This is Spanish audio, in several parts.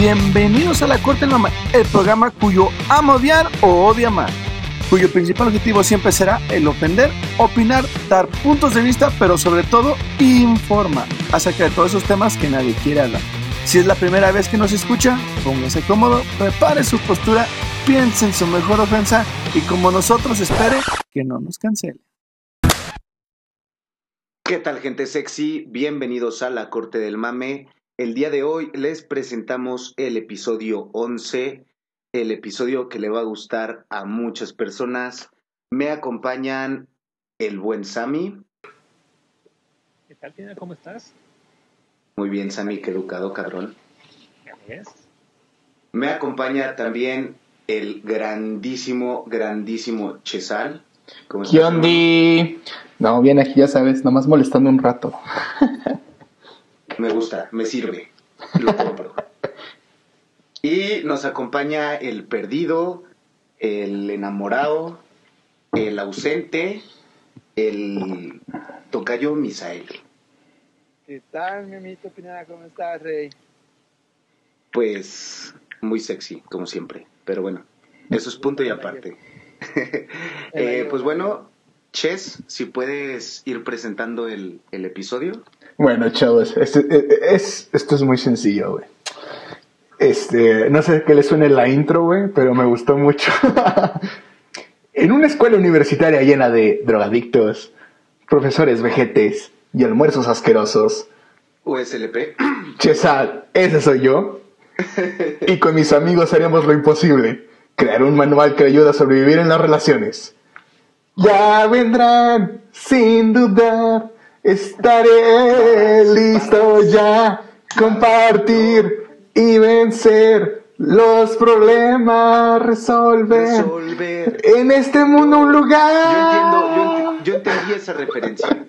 Bienvenidos a La Corte del Mamá, el programa cuyo ama odiar o odia amar, cuyo principal objetivo siempre será el ofender, opinar, dar puntos de vista, pero sobre todo informar acerca de todos esos temas que nadie quiere hablar. Si es la primera vez que nos escucha, póngase cómodo, prepare su postura, piense en su mejor ofensa y como nosotros espere que no nos cancele. ¿Qué tal gente sexy? Bienvenidos a la Corte del Mame. El día de hoy les presentamos el episodio 11, el episodio que le va a gustar a muchas personas. Me acompañan el buen Sammy. ¿Qué tal, Tina? ¿Cómo estás? Muy bien, Sammy, qué educado, cabrón. Me acompaña también el grandísimo, grandísimo Chesal. ¿Cómo ¿Qué? No, bien aquí, ya sabes, nomás molestando un rato. Me gusta, me sirve. Lo compro. Y nos acompaña el perdido, el enamorado, el ausente, el tocayo Misael. ¿Qué tal, mi amito Pineda? ¿Cómo estás, Rey? Pues muy sexy, como siempre. Pero bueno, eso es punto y aparte. Eh, pues bueno, Ches, si puedes ir presentando el, el episodio. Bueno, chavos, este, es, esto es muy sencillo, güey. Este, no sé qué le suene la intro, güey, pero me gustó mucho. en una escuela universitaria llena de drogadictos, profesores vejetes y almuerzos asquerosos, USLP. Chesal, ese soy yo. Y con mis amigos haremos lo imposible. Crear un manual que ayude a sobrevivir en las relaciones. Ya vendrán, sin dudar. Estaré listo ya. Compartir y vencer los problemas. Resolver. Resolver. En este mundo un Yo lugar. entiendo, yo, ent- yo entendí esa referencia.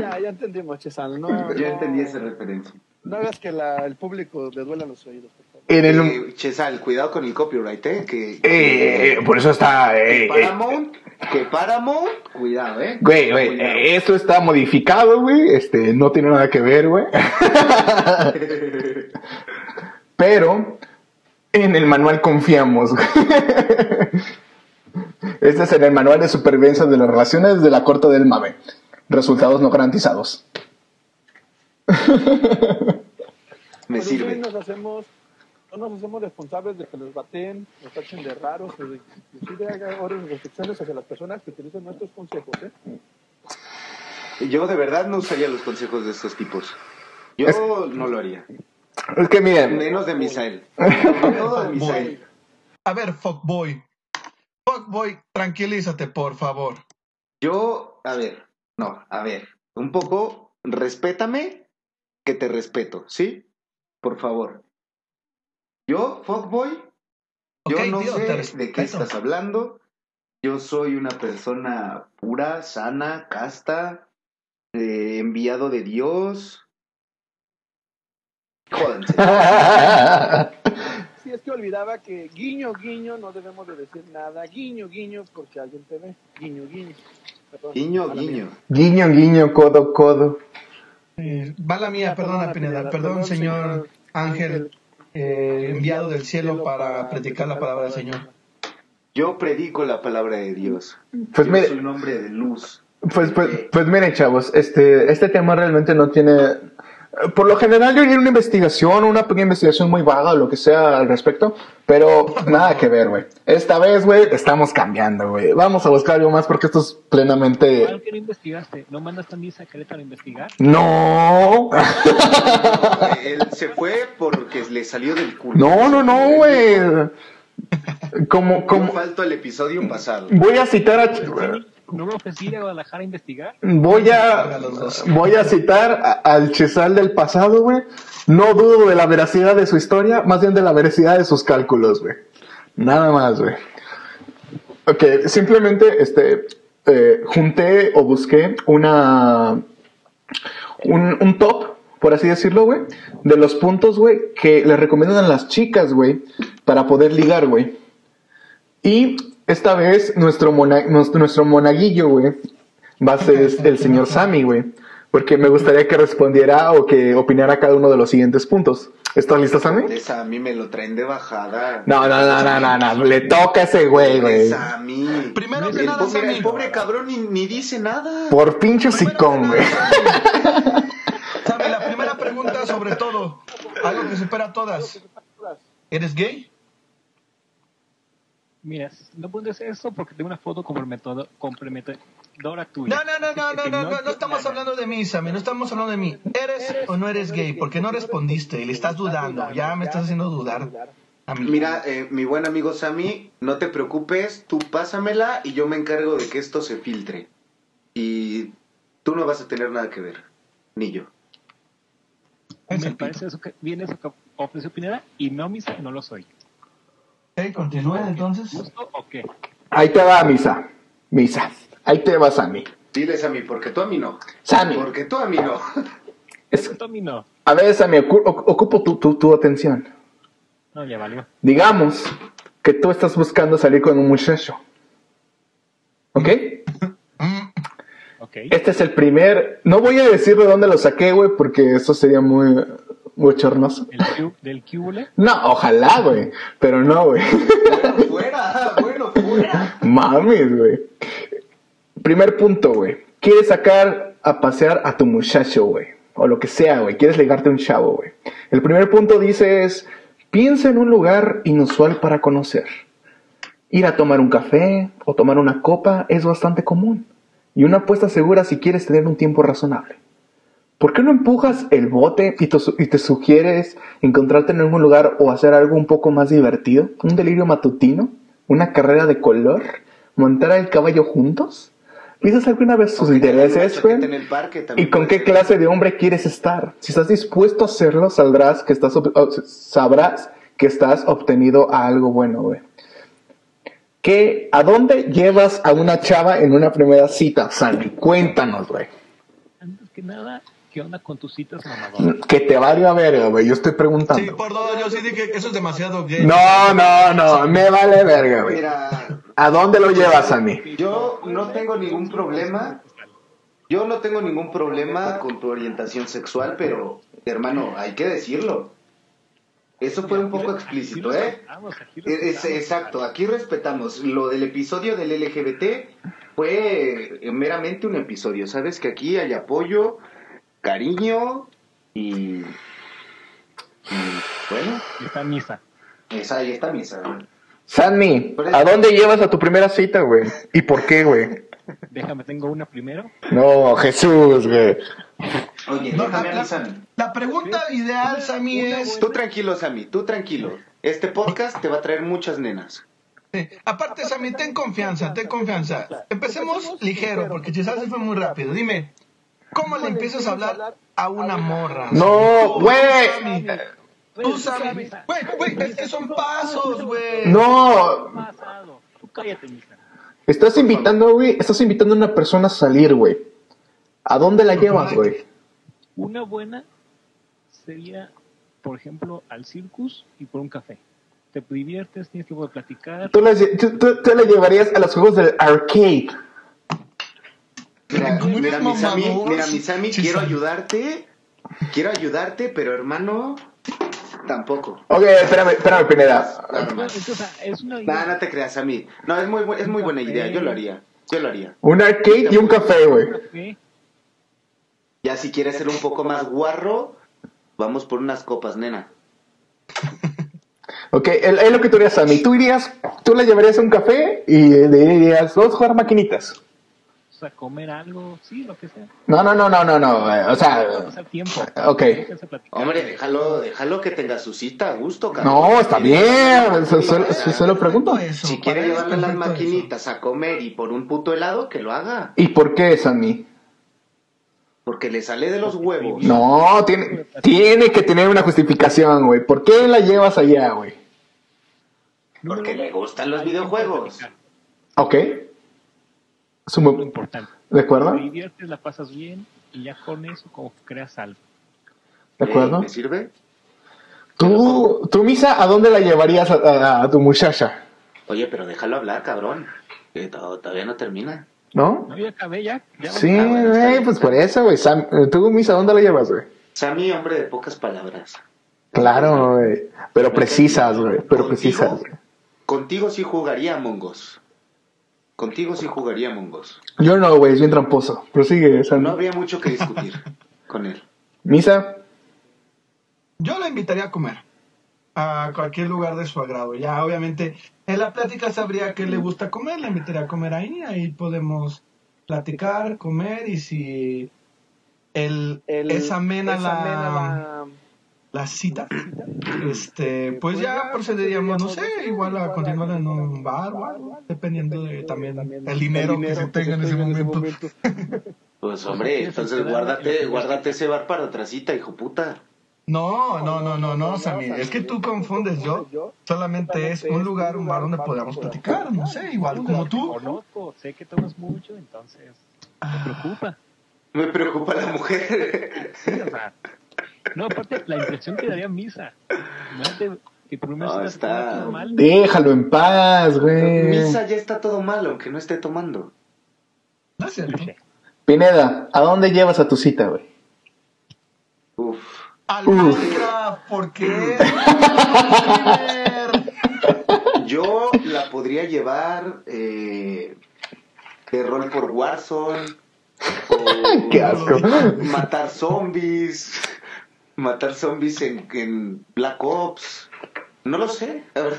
Ya, ya entendimos, Chesal. No, Yo no- entendí esa referencia. No hagas que la- el público le duela los oídos, por favor. En el. Eh, Chesal, cuidado con el copyright, ¿eh? Que, Eh, por eso está. que eh, eh, Paramount, que Paramount, cuidado, ¿eh? Güey, güey, Cuidado. eh, esto está modificado, güey. Este, no tiene nada que ver, güey. Pero en el manual confiamos. güey. Este es en el manual de supervivencia de las relaciones de la corte del mame. Resultados no garantizados. Me sirve. nos hacemos, no nos hacemos responsables de que nos baten, nos tachen de raros, o de, inclusive haga órdenes restricciones hacia las personas que utilizan nuestros consejos, ¿eh? Yo de verdad no usaría los consejos de estos tipos. Yo Es- no lo haría. Es que miren, Menos de Misael. Todo de Misael. A ver, fuckboy. Fuckboy, tranquilízate, por favor. Yo, a ver, no, a ver, un poco, respétame, que te respeto, ¿sí? Por favor. Yo, fuckboy, yo Ok, no sé de qué estás hablando. Yo soy una persona pura, sana, casta, eh, enviado de Dios. Jódanse. Sí, es que olvidaba que guiño, guiño, no debemos de decir nada. Guiño, guiño, porque alguien te ve. Guiño, guiño. Perdón, Guiño, guiño. guiño, guiño, codo, codo. Eh, Bala mía, perdona, Pineda. Pineda. Perdón, Perdón, señor señor Ángel, Ángel, eh, enviado del cielo para predicar la palabra del Señor. Yo predico la palabra de Dios. Pues Yo mire- soy un hombre de luz. Pues, pues, pues miren, chavos, este, este tema realmente no tiene. Por lo general, yo haría una investigación, una pequeña investigación muy vaga o lo que sea al respecto, pero nada que ver, güey. Esta vez, güey, estamos cambiando, güey. Vamos a buscar algo más porque esto es ¿Cuál plenamente. que no investigaste? ¿No mandaste a misa a Querétaro a investigar? No, Él se fue porque le salió del culo. no, no, no, güey. Como, como. falto el episodio pasado. Voy a citar a. ¿No me ofrecí a Guadalajara a investigar? Voy a, voy a citar a- al Chesal del pasado, güey. No dudo de la veracidad de su historia, más bien de la veracidad de sus cálculos, güey. Nada más, güey. Ok, simplemente, este, eh, junté o busqué una, un, un top, por así decirlo, güey, de los puntos, güey, que le recomiendan a las chicas, güey, para poder ligar, güey. Y esta vez nuestro, mona- nuestro, nuestro monaguillo, güey, va a ser el señor Sammy, güey. Porque me gustaría que respondiera o que opinara cada uno de los siguientes puntos. ¿Estás listo, Sammy? A mí me lo traen de bajada. No, no, no, no, no, no. Le toca a ese güey, güey. Mí. Primero que el, nada, pobre, Sammy. el pobre cabrón ni, ni dice nada. Por pinche sicón, güey. Sammy, la primera pregunta sobre todo, algo que supera a todas. ¿Eres gay? Mira, no puedes eso porque tengo una foto comprometedora tuya. No, no, no, no, no, no, no, no estamos hablando de mí, Sammy, no estamos hablando de mí. ¿Eres o no eres gay? Porque no respondiste y le estás dudando, ya me estás haciendo dudar. A mí. Mira, eh, mi buen amigo Sammy, no te preocupes, tú pásamela y yo me encargo de que esto se filtre. Y tú no vas a tener nada que ver, ni yo. Me parece eso que viene eso que ofreció Pineda y no, misa, no lo soy. Ok, continúa entonces. ¿Justo o qué? Ahí te va, Misa. Misa. Ahí te va, Sammy. Dile Sammy, porque tú a mí no. Sammy. Porque tú a mí no. Es- Esto a mí no. a ver, Sammy, ocu- ocu- ocupo tu, tu, tu atención. No, ya valió. Digamos que tú estás buscando salir con un muchacho. ¿Ok? Ok. Este es el primer. No voy a decir de dónde lo saqué, güey, porque eso sería muy bochornoso. ¿El Q, ¿Del cúbule? No, ojalá, güey. Pero no, güey. Bueno, fuera, bueno, fuera. Mames, güey. Primer punto, güey. Quieres sacar a pasear a tu muchacho, güey. O lo que sea, güey. Quieres ligarte a un chavo, güey. El primer punto dice es, piensa en un lugar inusual para conocer. Ir a tomar un café o tomar una copa es bastante común. Y una apuesta segura si quieres tener un tiempo razonable. ¿Por qué no empujas el bote y te, su- y te sugieres encontrarte en algún lugar o hacer algo un poco más divertido? ¿Un delirio matutino? ¿Una carrera de color? ¿Montar al caballo juntos? ¿Dices alguna vez sus intereses, ¿Y con qué clase de hombre quieres estar? Si estás dispuesto a hacerlo, saldrás que estás sabrás que estás obtenido a algo bueno, güey. ¿Qué, ¿A dónde llevas a una chava en una primera cita, Sandy? Cuéntanos, güey. Antes que nada, ¿qué onda con tus citas mamadoras? Que te valga verga, güey. Yo estoy preguntando. Sí, perdón, yo sí dije que eso es demasiado gay. No, no, no. Me vale verga, güey. Mira, ¿A dónde lo llevas, Sandy? yo no tengo ningún problema. Yo no tengo ningún problema con tu orientación sexual, pero, hermano, hay que decirlo. Eso fue un poco explícito, ¿eh? Es, exacto, aquí respetamos. Lo del episodio del LGBT fue meramente un episodio. Sabes que aquí hay apoyo, cariño y. y, bueno, Y está misa. esa ahí está misa. Sandy, ¿a dónde llevas a tu primera cita, güey? ¿Y por qué, güey? Déjame, tengo una primero. No, Jesús, güey. Oye, No, la, la- la pregunta ideal, Sammy, es... Tú tranquilo, Sammy, tú tranquilo. Este podcast te va a traer muchas nenas. Sí. Aparte, Sammy, ten confianza, ten confianza. Empecemos ligero, porque quizás se fue muy rápido. Dime, ¿cómo le empiezas a hablar a una morra? No, güey. Tú, Sammy. Güey, güey, es que son pasos, güey. No. Tú cállate, misa. estás invitando, güey. Estás invitando a una persona a salir, güey. ¿A dónde la llevas, güey? Una buena sería, por ejemplo, al circus y por un café. Te diviertes, tienes tiempo de platicar. Tú la, tú- tú- tú la llevarías a los juegos del arcade. Mira, ¿Cómo mira, eres mi Sammy, mamador? mira, mi Sammy, Sí, quiero ayudarte. Quiero ayudarte, pero hermano, tampoco. Ok, espérame, espérame, Pineda. Es una Nah, no te creas, Sammy. No, es muy, es muy buena idea. Yo lo haría. Yo lo haría. Un arcade y un café, güey. Ya si quieres ser un poco más guarro, vamos por unas copas, nena. Ok, es lo que tú harías, Sammy. Tú irías, tú la llevarías a un café y le dirías, vamos a jugar maquinitas. Sea, comer algo, sí, lo que sea. No, no, no, no, no, no. eh, O sea, Pasar tiempo. ok. Hombre, déjalo, déjalo que tenga su cita a gusto, cabrón. No, está bien. so- solo pregunto. Eso, Si quiere llevarle las maquinitas a comer y por un puto helado, que lo haga. ¿Y por qué, Sammy? Porque le sale de los huevos. No, tiene, tiene que tener una justificación, güey. ¿Por qué la llevas allá, güey? Porque le gustan los videojuegos. Ok. Es un Lo importante. ¿De acuerdo? Te diviertes, la pasas bien y ya con eso como que creas algo. ¿De acuerdo? Eh, ¿Me sirve? ¿Tú, tú, Misa, a dónde la llevarías a, a- a tu muchacha? Oye, pero déjalo hablar, cabrón. Que to- todavía no termina. ¿No? No, ya acabé ya. ya Sí, güey, bien. pues por eso, güey. Sam, ¿Tú, Misa, dónde la llevas, güey? Sammy, hombre de pocas palabras. Claro, güey. Pero precisas, güey. Pero ¿Contigo? precisas, güey. Contigo sí jugaría Among Us. Contigo sí jugaría Among Us. Yo no, güey, es bien tramposo. Prosigue, Sam. No habría mucho que discutir con él. Misa, Yo la invitaría a comer a cualquier lugar de su agrado. Ya, obviamente, en la plática sabría que le gusta comer, la invitaría a comer ahí. Ahí podemos platicar, comer y si el, es amena, la, la cita, este, pues ya procederíamos, no sé, igual a continuar en un bar o algo, dependiendo de también el dinero que se tenga en ese momento. Pues hombre, entonces guárdate, guárdate ese bar para otra cita, hijo puta. No, no, no, no, no, Sammy. Es que tú confundes. Yo solamente es un lugar, un bar donde podamos platicar. No sé, igual como tú. conozco, sé que tomas mucho, entonces me preocupa. Me preocupa la mujer. No, aparte, la impresión que daría misa. Imagínate que mes No, está- todo mal. déjalo en paz, güey. Misa ya está todo mal, aunque no esté tomando. No es cierto. Touché. Pineda, ¿a dónde llevas a tu cita, güey? Uf. Al. Minecraft, ¿por qué? Yo la podría llevar eh, de rol por Warzone. O Qué asco. Matar zombies. Matar zombies en, en Black Ops. No lo sé. A ver.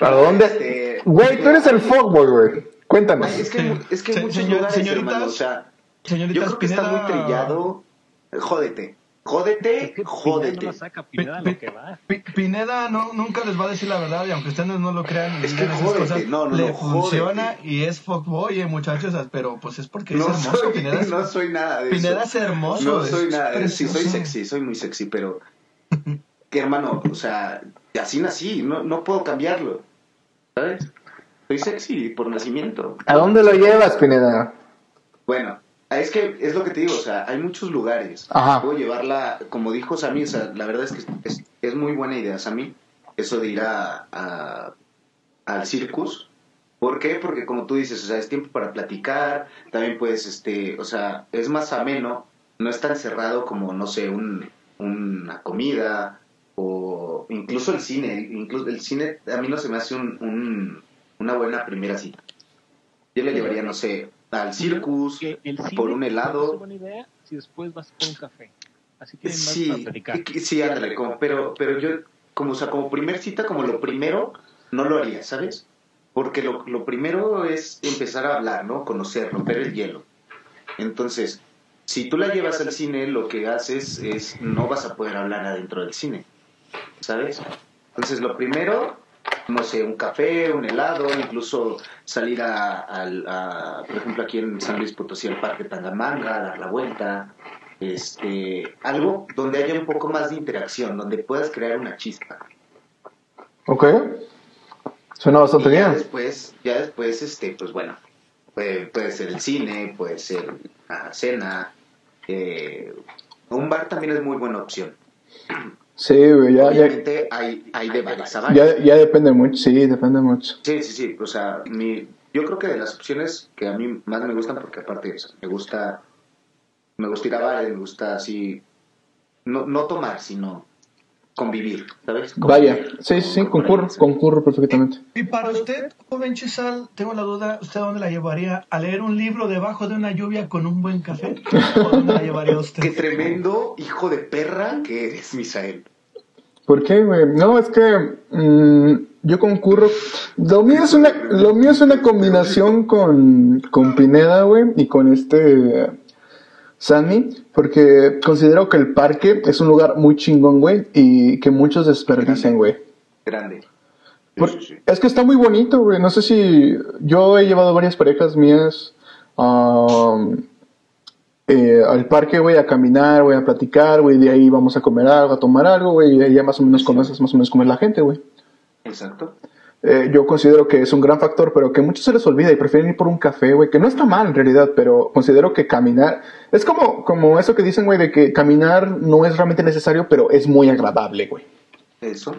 ¿A dónde? Este, Güey, tú eres el fuckboy, güey. Cuéntanos. Ay, es que, es que Se- hay muchos señor- lugares, hermano. O sea, yo creo que está muy trillado. Jódete. Jódete, Es que Pineda no jódete. saca Pineda a Pi- lo que va. Pi- Pineda no, nunca les va a decir la verdad y aunque ustedes no lo crean Es que jódete, cosas, no, no, le no, funciona jódete. y es fuckboy, eh, muchachos, pero pues es porque es hermoso. soy, Pineda, es- no soy nada de Pineda eso. es hermoso. No es soy nada de eso. Sí, soy sexy, soy muy sexy, pero. Que hermano, o sea, así nací, no, no puedo cambiarlo. ¿Sabes? Soy sexy por nacimiento. ¿A dónde lo llevas, Pineda? Bueno, es que es lo que te digo, o sea, hay muchos lugares. Ajá. Puedo llevarla, como dijo Sammy, o sea, la verdad es que es, es muy buena idea, Sammy, eso de ir a, a- al circus. ¿Por qué? Porque como tú dices, o sea, es tiempo para platicar, también puedes, este, o sea, es más ameno, no es tan cerrado como, no sé, un, una comida o incluso el cine. Incluso el cine a mí no se me hace un, un- una buena primera cita. Yo le llevaría, no sé, al circus, Que el cine por un Es helado. buena idea si después vas por un café. Así tienen más Sí, para platicar. y- sí, ándale, como- pero, pero yo, como, o sea, como primer cita, como lo primero, no lo haría, ¿sabes? Porque lo, lo primero es empezar a hablar, ¿no? Conocer, romper el hielo. Entonces, si tú la llevas al cine, lo que haces es, no vas a poder hablar adentro del cine, ¿sabes? Entonces, lo primero, no sé, un café, un helado, incluso salir a, al- a, por ejemplo, aquí en San Luis Potosí, al Parque Tangamanga, dar la vuelta, este, algo donde haya un poco más de interacción, donde puedas crear una chispa. Ok. Suena bastante Y ya bien. después, ya después, este, pues bueno, puede, puede ser el cine, puede ser la cena, eh, un bar también es muy buena opción. Sí, güey, ya, ya, Obviamente hay, hay de bares a ya, ya depende mucho. Sí, depende mucho. Sí, sí, sí. O sea, mi, yo creo que de las opciones que a mí más me gustan, porque aparte o sea, me gusta, me gusta ir a bares, me gusta así, no, no tomar, sino convivir, ¿sabes? Vaya, Convivir sí, sí, sí, con- con concurro, concurro perfectamente. Y para usted, joven Chisal, tengo la duda, ¿usted a dónde la llevaría? ¿A leer un libro debajo de una lluvia con un buen café? ¿O dónde la llevaría usted? Qué tremendo hijo de perra que eres, Misael. ¿Por qué, güey? No, es que mm, yo concurro. Lo mío es una, lo mío es una combinación con, con Pineda, güey, y con este Sammy, porque considero que el parque es un lugar muy chingón, güey, y que muchos desperdician, güey. Grande. Sí, Por- sí, sí. Es que está muy bonito, güey. No sé si yo he llevado varias parejas mías um, eh, al parque, güey, a caminar, güey, a platicar, güey. De ahí vamos a comer algo, a tomar algo, güey. Y ahí ya más o menos conoces más o menos cómo es la gente, güey. Exacto. Eh, yo considero que es un gran factor, pero que muchos se les olvida y prefieren ir por un café, güey, que no está mal en realidad, pero considero que caminar es como, como eso que dicen, güey, de que caminar no es realmente necesario, pero es muy agradable, güey. Eso.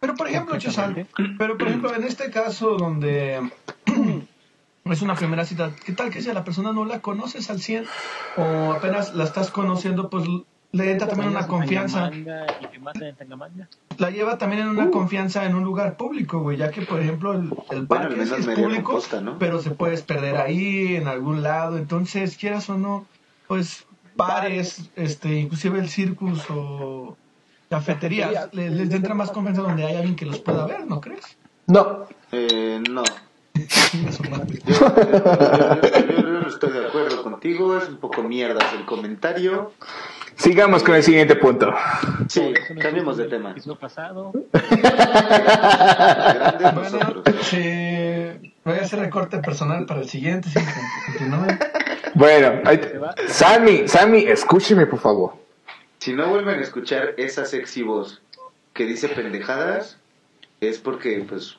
Pero por ejemplo, Chisal, pero por ejemplo, en este caso donde es una primera cita. ¿Qué tal que si a la persona no la conoces al 100 o apenas la estás conociendo, pues le entra también una confianza. Y que maten en Tangamanga. La lleva también en una confianza en un lugar público, güey, ya que por ejemplo el, el Bueno, parque menos es público, costa, ¿no? pero se puedes perder ahí, en algún lado. Entonces, quieras o no, pues bares, este, inclusive el circus o cafeterías, le- les entra más confianza donde hay alguien que los pueda ver, ¿no crees? No. Eh, no. Chinga su madre. Yo, yo- yo- yo no estoy de acuerdo contigo, es un poco mierdas el comentario. Sigamos con el siguiente punto. Sí, es cambiemos de tema. episodio pasado. Grandes Bueno, nosotros. sí, voy a hacer recorte personal para el siguiente, sí, continúen. Bueno, ahí te- Sammy, Sammy, escúcheme por favor. Si no vuelven a escuchar esa sexy voz que dice pendejadas, es porque, pues,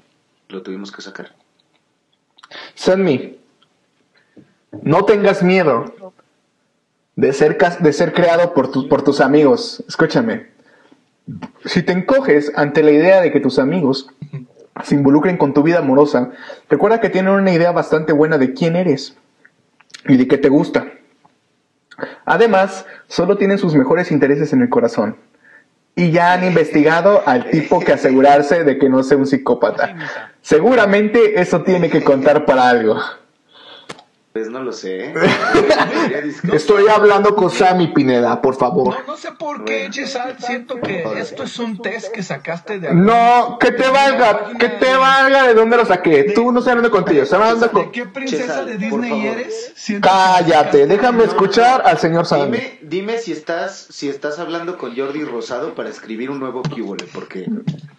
lo tuvimos que sacar. Sammy, no tengas miedo de ser, cas- de ser creado por, tu- por tus amigos. Escúchame. Si te encoges ante la idea de que tus amigos se involucren con tu vida amorosa, recuerda que tienen una idea bastante buena de quién eres y de qué te gusta. Además, solo tienen sus mejores intereses en el corazón. Y ya han investigado al tipo que asegurarse de que no sea un psicópata. Seguramente eso tiene que contar para algo. Pues no lo sé. Estoy hablando con Sammy Pineda, por favor. No, no sé por qué, Bueno. Chesal, siento que esto es un test que sacaste de... No, que te valga, que te valga de dónde lo saqué. Tú no estás hablando contigo, estás hablando ¿De con... qué princesa Chesal, de Disney eres? Siento que Cállate, déjame escuchar al señor Sammy. Dime, dime si estás si estás hablando con Jordi Rosado para escribir un nuevo cubole, porque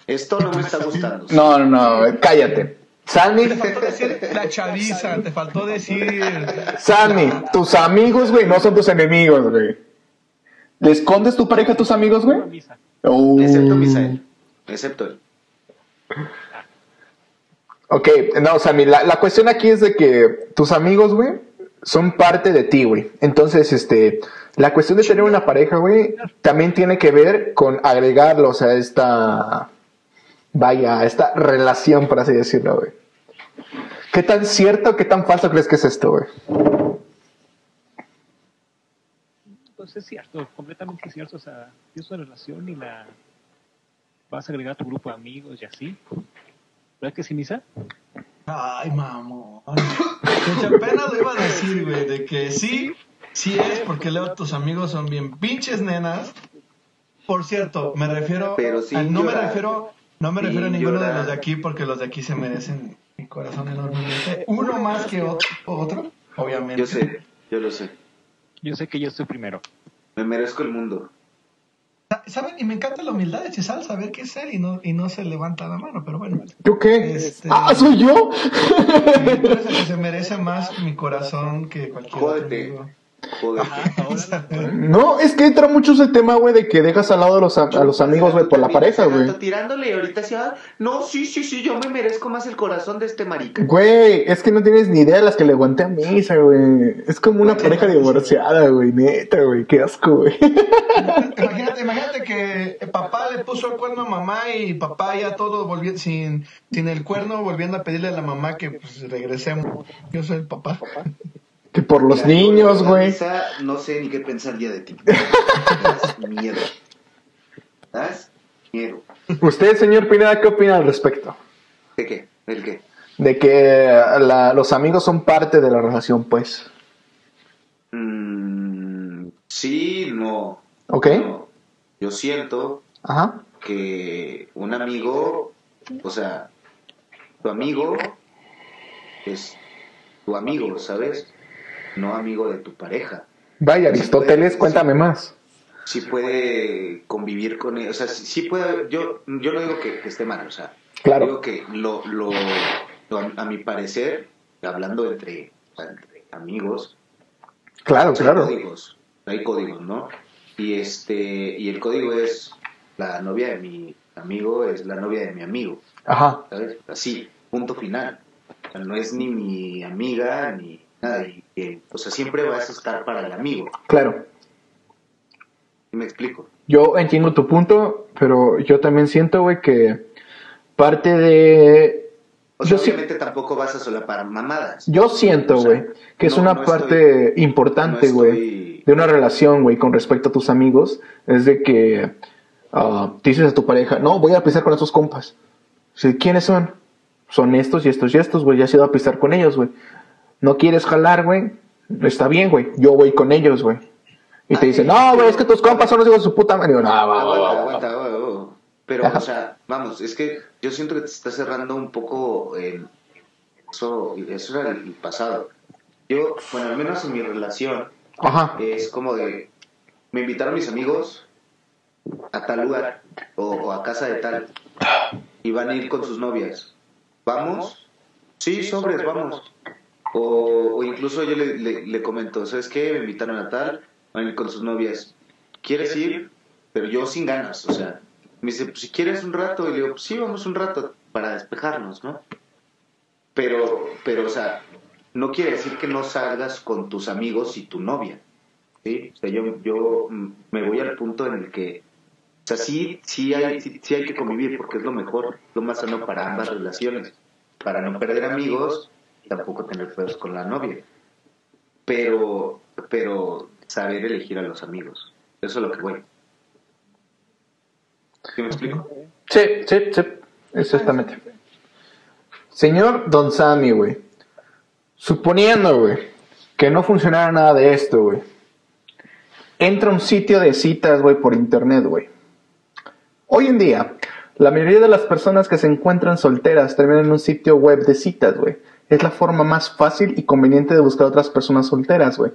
esto no me está gustando. No, no, no, cállate. Sammy, Te faltó decir la chaviza, te faltó decir... Sammy, tus amigos, güey, no son tus enemigos, güey. ¿Le escondes tu pareja a tus amigos, güey? Misa. Oh. Excepto Misael. Excepto él. Ok, no, Sammy, la, la cuestión aquí es de que tus amigos, güey, son parte de ti, güey. Entonces, este, la cuestión de tener una pareja, güey, también tiene que ver con agregarlos a esta, vaya, a esta relación, por así decirlo, güey. ¿Qué tan cierto o qué tan falso crees que es esto, güey? Pues es cierto, completamente cierto. O sea, tienes una relación y la vas a agregar a tu grupo de amigos y así. ¿Verdad que sí, Misa? Ay, mamón. Que apenas lo iba a decir, güey, de que sí, sí es, porque Leo, tus amigos son bien pinches nenas. Por cierto, me refiero, Pero sin a- no me refiero, no me refiero a ninguno de los de aquí, porque los de aquí se merecen corazón enormemente. Uno más que otro, otro obviamente. Yo sé, yo lo sé. Yo sé que yo estoy primero. Me merezco el mundo. ¿Saben? Y me encanta la humildad de Chesal, saber qué es él y no, y no se levanta la mano, pero bueno. ¿Yo qué? Este- Ah, ¿soy yo? Que se merece más mi corazón que cualquier otro Jódete. amigo. Joder. No, es que entra mucho ese tema, güey, de que dejas al lado a los, a, a los amigos, güey, por la pareja, güey. Tirándole y ahorita ah, no, sí, sí, sí, yo me merezco más el corazón de este marica. Güey, es que no tienes ni idea de las que le aguanté a misa, güey. Es como una pareja divorciada, güey, neta, güey, qué asco, güey. Imagínate, imagínate que papá le puso el cuerno a mamá y papá ya todo volviendo sin, sin el cuerno volviendo a pedirle a la mamá que pues, regresemos. Yo soy el papá. Que por los niños, güey. No sé ni qué pensar ya de ti. Das miedo. Das miedo. Usted, señor Pineda, ¿qué opina al respecto? ¿De qué? ¿El qué? De que la- los amigos son parte de la relación, pues. Mm, sí, no. ¿Ok? no. Yo siento Ajá. que un amigo, o sea, tu amigo es tu amigo, ¿sabes? No amigo de tu pareja. Vaya, Aristóteles, cuéntame más. Sí puede convivir con él, o sea, sí, sí puede, yo, yo no digo que, que esté mal, o sea, Claro. digo que lo, lo, lo- a, a mi parecer, hablando entre, entre amigos, Claro, hay claro. códigos, hay códigos, ¿no? Y este, y el código es la novia de mi amigo es la novia de mi amigo, Ajá. ¿sabes? Así, punto final. O sea, no es ni mi amiga ni nada, y, eh, o sea, siempre vas a estar para el amigo, Claro. ¿sí me explico? Yo entiendo tu punto, pero yo también siento, güey, que parte de O sea, Yo obviamente tampoco vas a solapar mamadas. Yo siento, O sea, güey, que es no- una no parte estoy- importante, no güey, estoy- de una relación, güey, con respecto a tus amigos, es de que ah, dices a tu pareja, no, voy a pisar con estos compas. Sí, ¿Quiénes son? Son estos y estos y estos, güey, ya has ido a pisar con ellos, güey. No quieres jalar, güey. Está bien, güey, yo voy con ellos, güey. Y te dicen, no, güey, es que tus compas son los hijos de su puta madre. No, Aguanta, va, aguanta. Pero, o sea, vamos, es que yo siento que te está cerrando un poco el... Eso, eso era el pasado. Yo, bueno, al menos en mi relación, Ajá. es como de... Me invitaron mis amigos a tal lugar o, o a casa de tal y van a ir con sus novias. ¿Vamos? Sí, sobres, vamos. O, o incluso yo le, le, le comento, ¿sabes qué? Me invitaron a tal, van a ir con sus novias. ¿Quieres ir? Pero yo sin ganas, o sea, me dice, pues si quieres un rato, y le digo, pues sí, vamos un rato para despejarnos, ¿no? Pero, pero, o sea, no quiere decir que no salgas con tus amigos y tu novia, ¿sí? O sea, yo, yo me voy al punto en el que, o sea, sí, sí hay, sí, sí hay que convivir porque es lo mejor, lo más sano para ambas relaciones, para no perder amigos tampoco tener feos con la novia. Pero, pero saber elegir a los amigos, eso es lo que voy. ¿Sí me explico? Sí, sí, sí, exactamente. Señor Don Sammy, güey. Suponiendo, güey, que no funcionara nada de esto, güey. Entra un sitio de citas, güey, por internet, güey. Hoy en día, la mayoría de las personas que se encuentran solteras terminan en un sitio web de citas, güey. Es la forma más fácil y conveniente de buscar otras personas solteras, güey.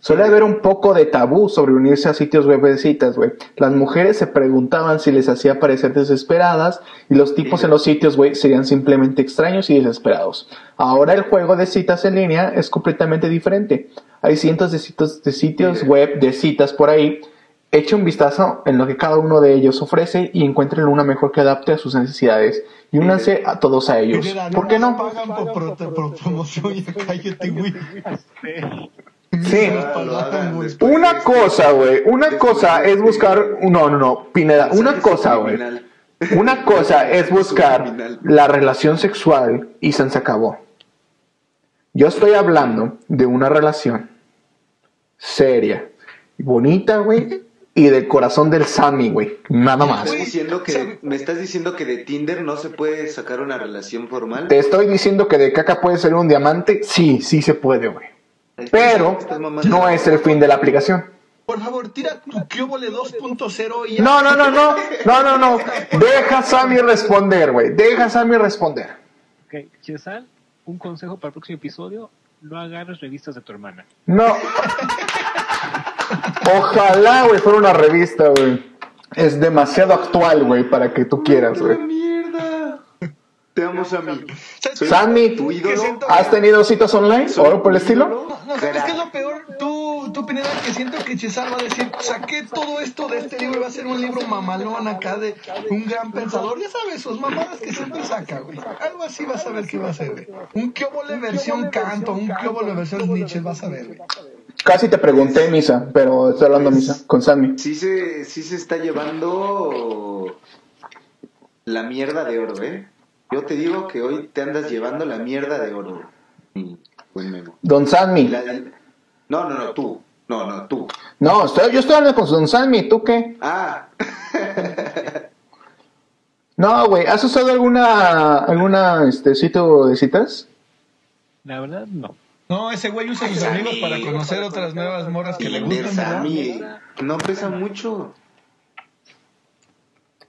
Suele haber un poco de tabú sobre unirse a sitios web de citas, güey. Las mujeres se preguntaban si les hacía parecer desesperadas y los tipos en los sitios, güey, serían simplemente extraños y desesperados. Ahora el juego de citas en línea es completamente diferente. Hay cientos de sitios, de sitios web de citas por ahí. Eche un vistazo en lo que cada uno de ellos ofrece y encuentren una mejor que adapte a sus necesidades. Y únanse a todos a ellos. ¿Por qué no? pagan por, pro- por promoción y cállate, güey. Sí. Una este- cosa, güey. Una cosa es este- buscar. No, no, no. Pineda, una mensaje cosa, güey. Una cosa es buscar Subliminal. la relación sexual y se acabó. Yo estoy hablando de una relación seria, bonita, güey, y del corazón del Sammy, güey. Nada ¿Me más. estás diciendo que me estás diciendo que de Tinder no se puede sacar una relación formal? Te estoy diciendo que de caca puede ser un diamante. Sí, sí se puede, güey. Pero no es el fin de la aplicación. Por favor, tira tu Kyobole 2.0 y ya. No, no, no, no. No, no, no. Deja a Sammy responder, güey. Deja a Sammy responder. Ok, Chesal, un consejo para el próximo episodio: no agarres revistas de tu hermana. No. Ojalá, güey, fuera una revista, güey. Es demasiado actual, güey, para que tú quieras, ¡Qué güey. mierda! Te amo, Sammy. Sammy, tu ídolo. siento- ¿has tenido citas online o algo por el estilo? No, no, ¿sabes qué es lo peor? Tú, tú Pineda, que siento que Cesar va a decir, saqué todo esto de este libro, va a ser un libro mamalón acá de un gran pensador. Ya sabes, sus mamadas que siempre saca, güey. Algo así vas a ver qué va a ser, güey. Un Kyobole versión canto, un Kyobole versión Nietzsche, vas a ver, güey. Casi te pregunté, Misa, pero estoy hablando Misa con Sammy. Sí se, sí se está llevando la mierda de oro, ¿eh? Yo te digo que hoy te andas llevando la mierda de oro. mi buen Memo. Don Sammy. La No, no, no, tú. No, no, tú. No, estoy, yo estoy hablando con Don Sammy, ¿tú qué? Ah, No, güey, ¿has usado alguna, alguna, este, sitio de citas? La verdad, no. No, ese güey usa a sus amigos para conocer otras nuevas morras que le gustan. No pesa mucho.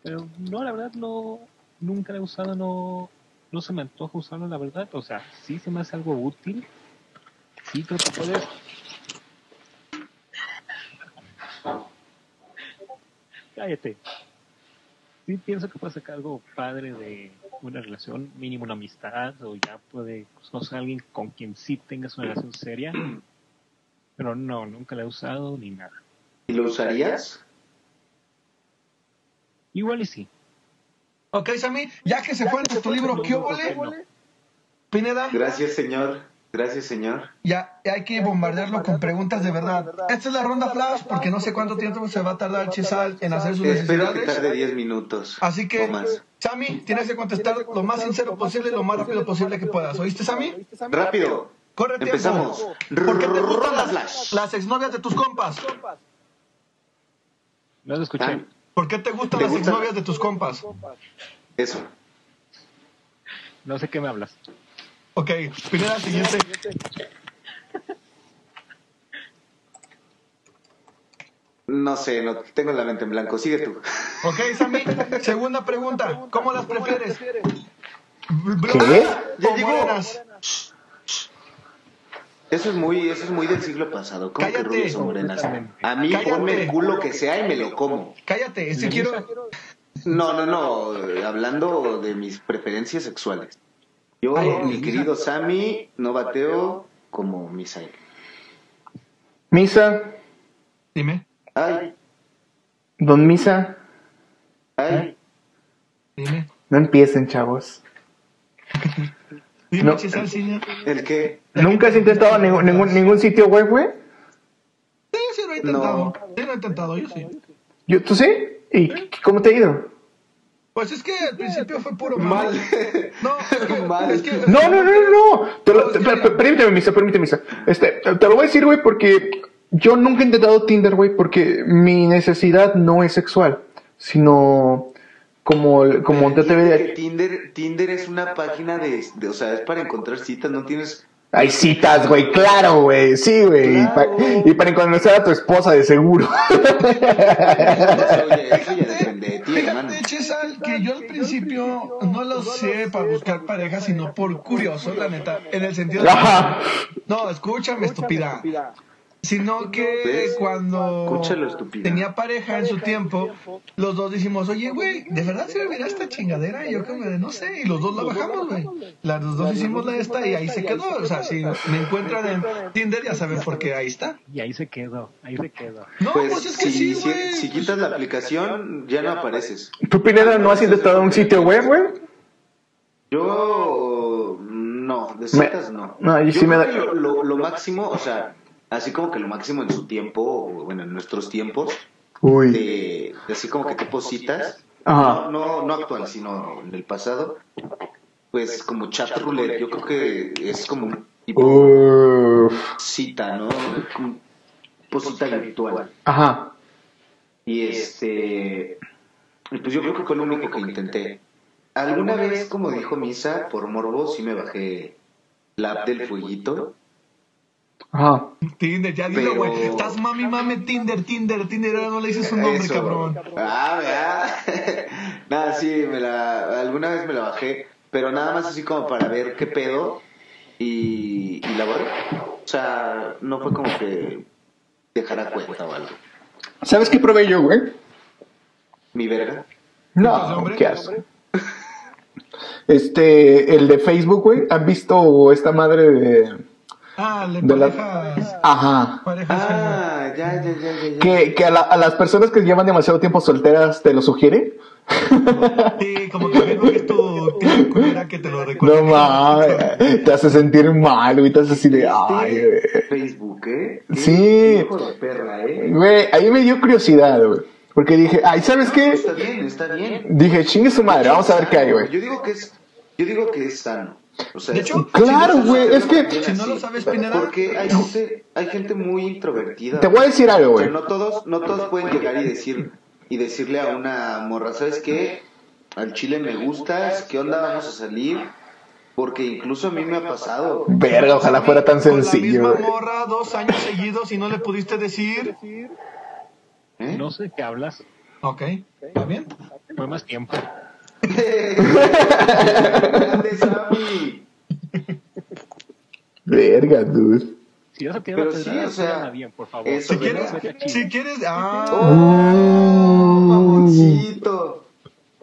Pero no, la verdad, no. Nunca la he usado, no. No se me antoja usarlo, la verdad. O sea, sí se me hace algo útil. Sí, creo que puedes. Cállate. Sí, pienso que puede sacar algo padre de una relación, mínimo una amistad, o ya puede conocer a alguien con quien sí tengas una relación seria. Pero no, nunca la he usado ni nada. ¿Y lo usarías? Igual y sí. Ok, Sammy, ya que se fue tu libro Kyobole, Pineda, Gracias, señor. Gracias, señor. Ya hay que bombardearlo con preguntas de verdad. Esta es la ronda flash porque no sé cuánto tiempo se va a tardar Chisal en hacer sus Espero que necesidades. tarde 10 minutos. Así que. Sammy, tienes que contestar lo más sincero posible y lo más rápido posible que puedas. ¿Oíste, Sammy? Rápido. Corre tiempo. Empezamos. ¿Por qué te gustan las, las exnovias de tus compas? No lo escuché. Ah, ¿Por qué te gustan ¿Te las exnovias de tus compas? Eso. No sé qué me hablas. Ok, Pineda, siguiente. No sé, no tengo la mente en blanco. Sigue tú. Ok, Sammy, segunda pregunta. ¿Cómo las prefieres? ¿Qué? Ya ¿O llegó. morenas? Eso es muy, eso es muy del siglo pasado. ¿Cómo que Cállate. rubias o morenas? A mí Cállate. ponme el culo que sea y me lo como. Cállate, si quiero... No, no, no. Hablando de mis preferencias sexuales. Yo, Ay, mi querido Sammy, no bateo como Misael. Misa, Dime, Ay, don Misa, ay. dime. no empiecen, chavos. Dime, No. Chisal, señor. ¿El qué? ¿Nunca has intentado ningún, ningún, ningún sitio web, güey? Sí, sí lo he intentado. Sí lo he intentado, yo sí. Yo, ¿Tú sí? ¿Y cómo te ha ido? Pues es que al principio fue puro mal. Mal. No, es que, Mal. es que- No, no, no, no, no. Te lo- te- per- per- permíteme, Misa, permíteme, Misa. Este, te lo voy a decir, güey, porque yo nunca he intentado Tinder, güey, porque mi necesidad no es sexual, sino como, como te te. Tinder, Tinder es una página de, de- o sea, es para encontrar citas, no tienes... Hay citas, güey, claro, güey, sí, güey. Y, pa- y para encontrar a tu esposa, de seguro. Oye, eso ya Fíjate, Chisal, que yo al principio no lo sé para buscar pareja, sino por curioso, la neta. En el sentido de. No, escúchame, estúpida. Sino que ¿Ves? cuando Escúchalo, estúpida. tenía pareja en su tiempo, los dos dijimos, oye, güey, ¿de verdad servirá esta chingadera? Y yo como de, no sé, y los dos la bajamos, güey. Los dos hicimos la esta y ahí se quedó. O sea, si me encuentran en Tinder, ya saben por qué ahí está. Y ahí se quedó, ahí se quedó. No, Pues, pues, es que si, sí, si, güey. si quitas la aplicación, ya no apareces. ¿Tú, Pineda, no has intentado un sitio web, güey? Yo no, de citas no. no, yo Yo sí me da- que lo, lo- lo máximo, o sea, así como que lo máximo en su tiempo, o bueno, en nuestros tiempos, Uy. de, de así como que tipo citas, Ajá. no, no, no actual, sino en el pasado, pues como chat roulette, yo creo que es como un tipo Uf. cita, ¿no? Como tipo cita virtual. Ajá. Y este, pues yo creo que fue lo único que intenté. Alguna vez, como dijo Misa, por morbo, sí me bajé la app del fueguito. Ajá. Tinder, ya dilo, güey. Pero- Estás mami, mami, Tinder, Tinder, Tinder. Ahora no le dices un nombre, Eso. cabrón. Ah, ¿verdad? nada, sí, me la, alguna vez me la bajé, pero nada más así como para ver qué pedo y, y la borré. O sea, no fue como que dejara cuenta o algo. ¿Sabes qué probé yo, güey? Mi verga. ¿Entonces, No, hombre? qué asco. Este, el de Facebook, güey. ¿Han visto esta madre de. Ah, le De la- parejas. Ajá. Parejas Ah, ya, ya, ya, ya. ya. Que, que a, la- a las personas que llevan demasiado tiempo solteras te lo sugiere. Sí, como que Facebook es tu culera que te lo recuerda. No mames. Te hace sentir mal, güey. Te hace así de. Ay, güey. Facebook, ¿eh? Sí. Hijo de perra, ¿eh? Güey, ahí me dio curiosidad, güey. Porque dije, ay, ¿sabes qué? Está bien, está bien. Dije, chingue su madre, vamos a ver qué hay, güey. Yo digo que es, yo digo que es sano. O sea, De hecho, Claro, si no lo güey, es que- Si no lo sabes, Pineda. porque hay gente, hay gente muy introvertida. Te voy a decir algo, güey. no todos, no todos pueden llegar y decir y decirle a una morra, ¿sabes qué? Al chile me gustas, ¿qué onda vamos a salir? Porque incluso a mí me ha pasado. Verga, ojalá fuera tan Con la sencillo, misma güey. morra dos años seguidos y no le pudiste decir. ¿eh? No sé qué hablas, Ok, ¿está bien? fue más tiempo. Grande, Sammy. Verga, dude. Si vas a tirar Pero la sí, o sea, bien, por favor. eso Si quieres, si quieres. Ah, ¡Oh, mamoncito!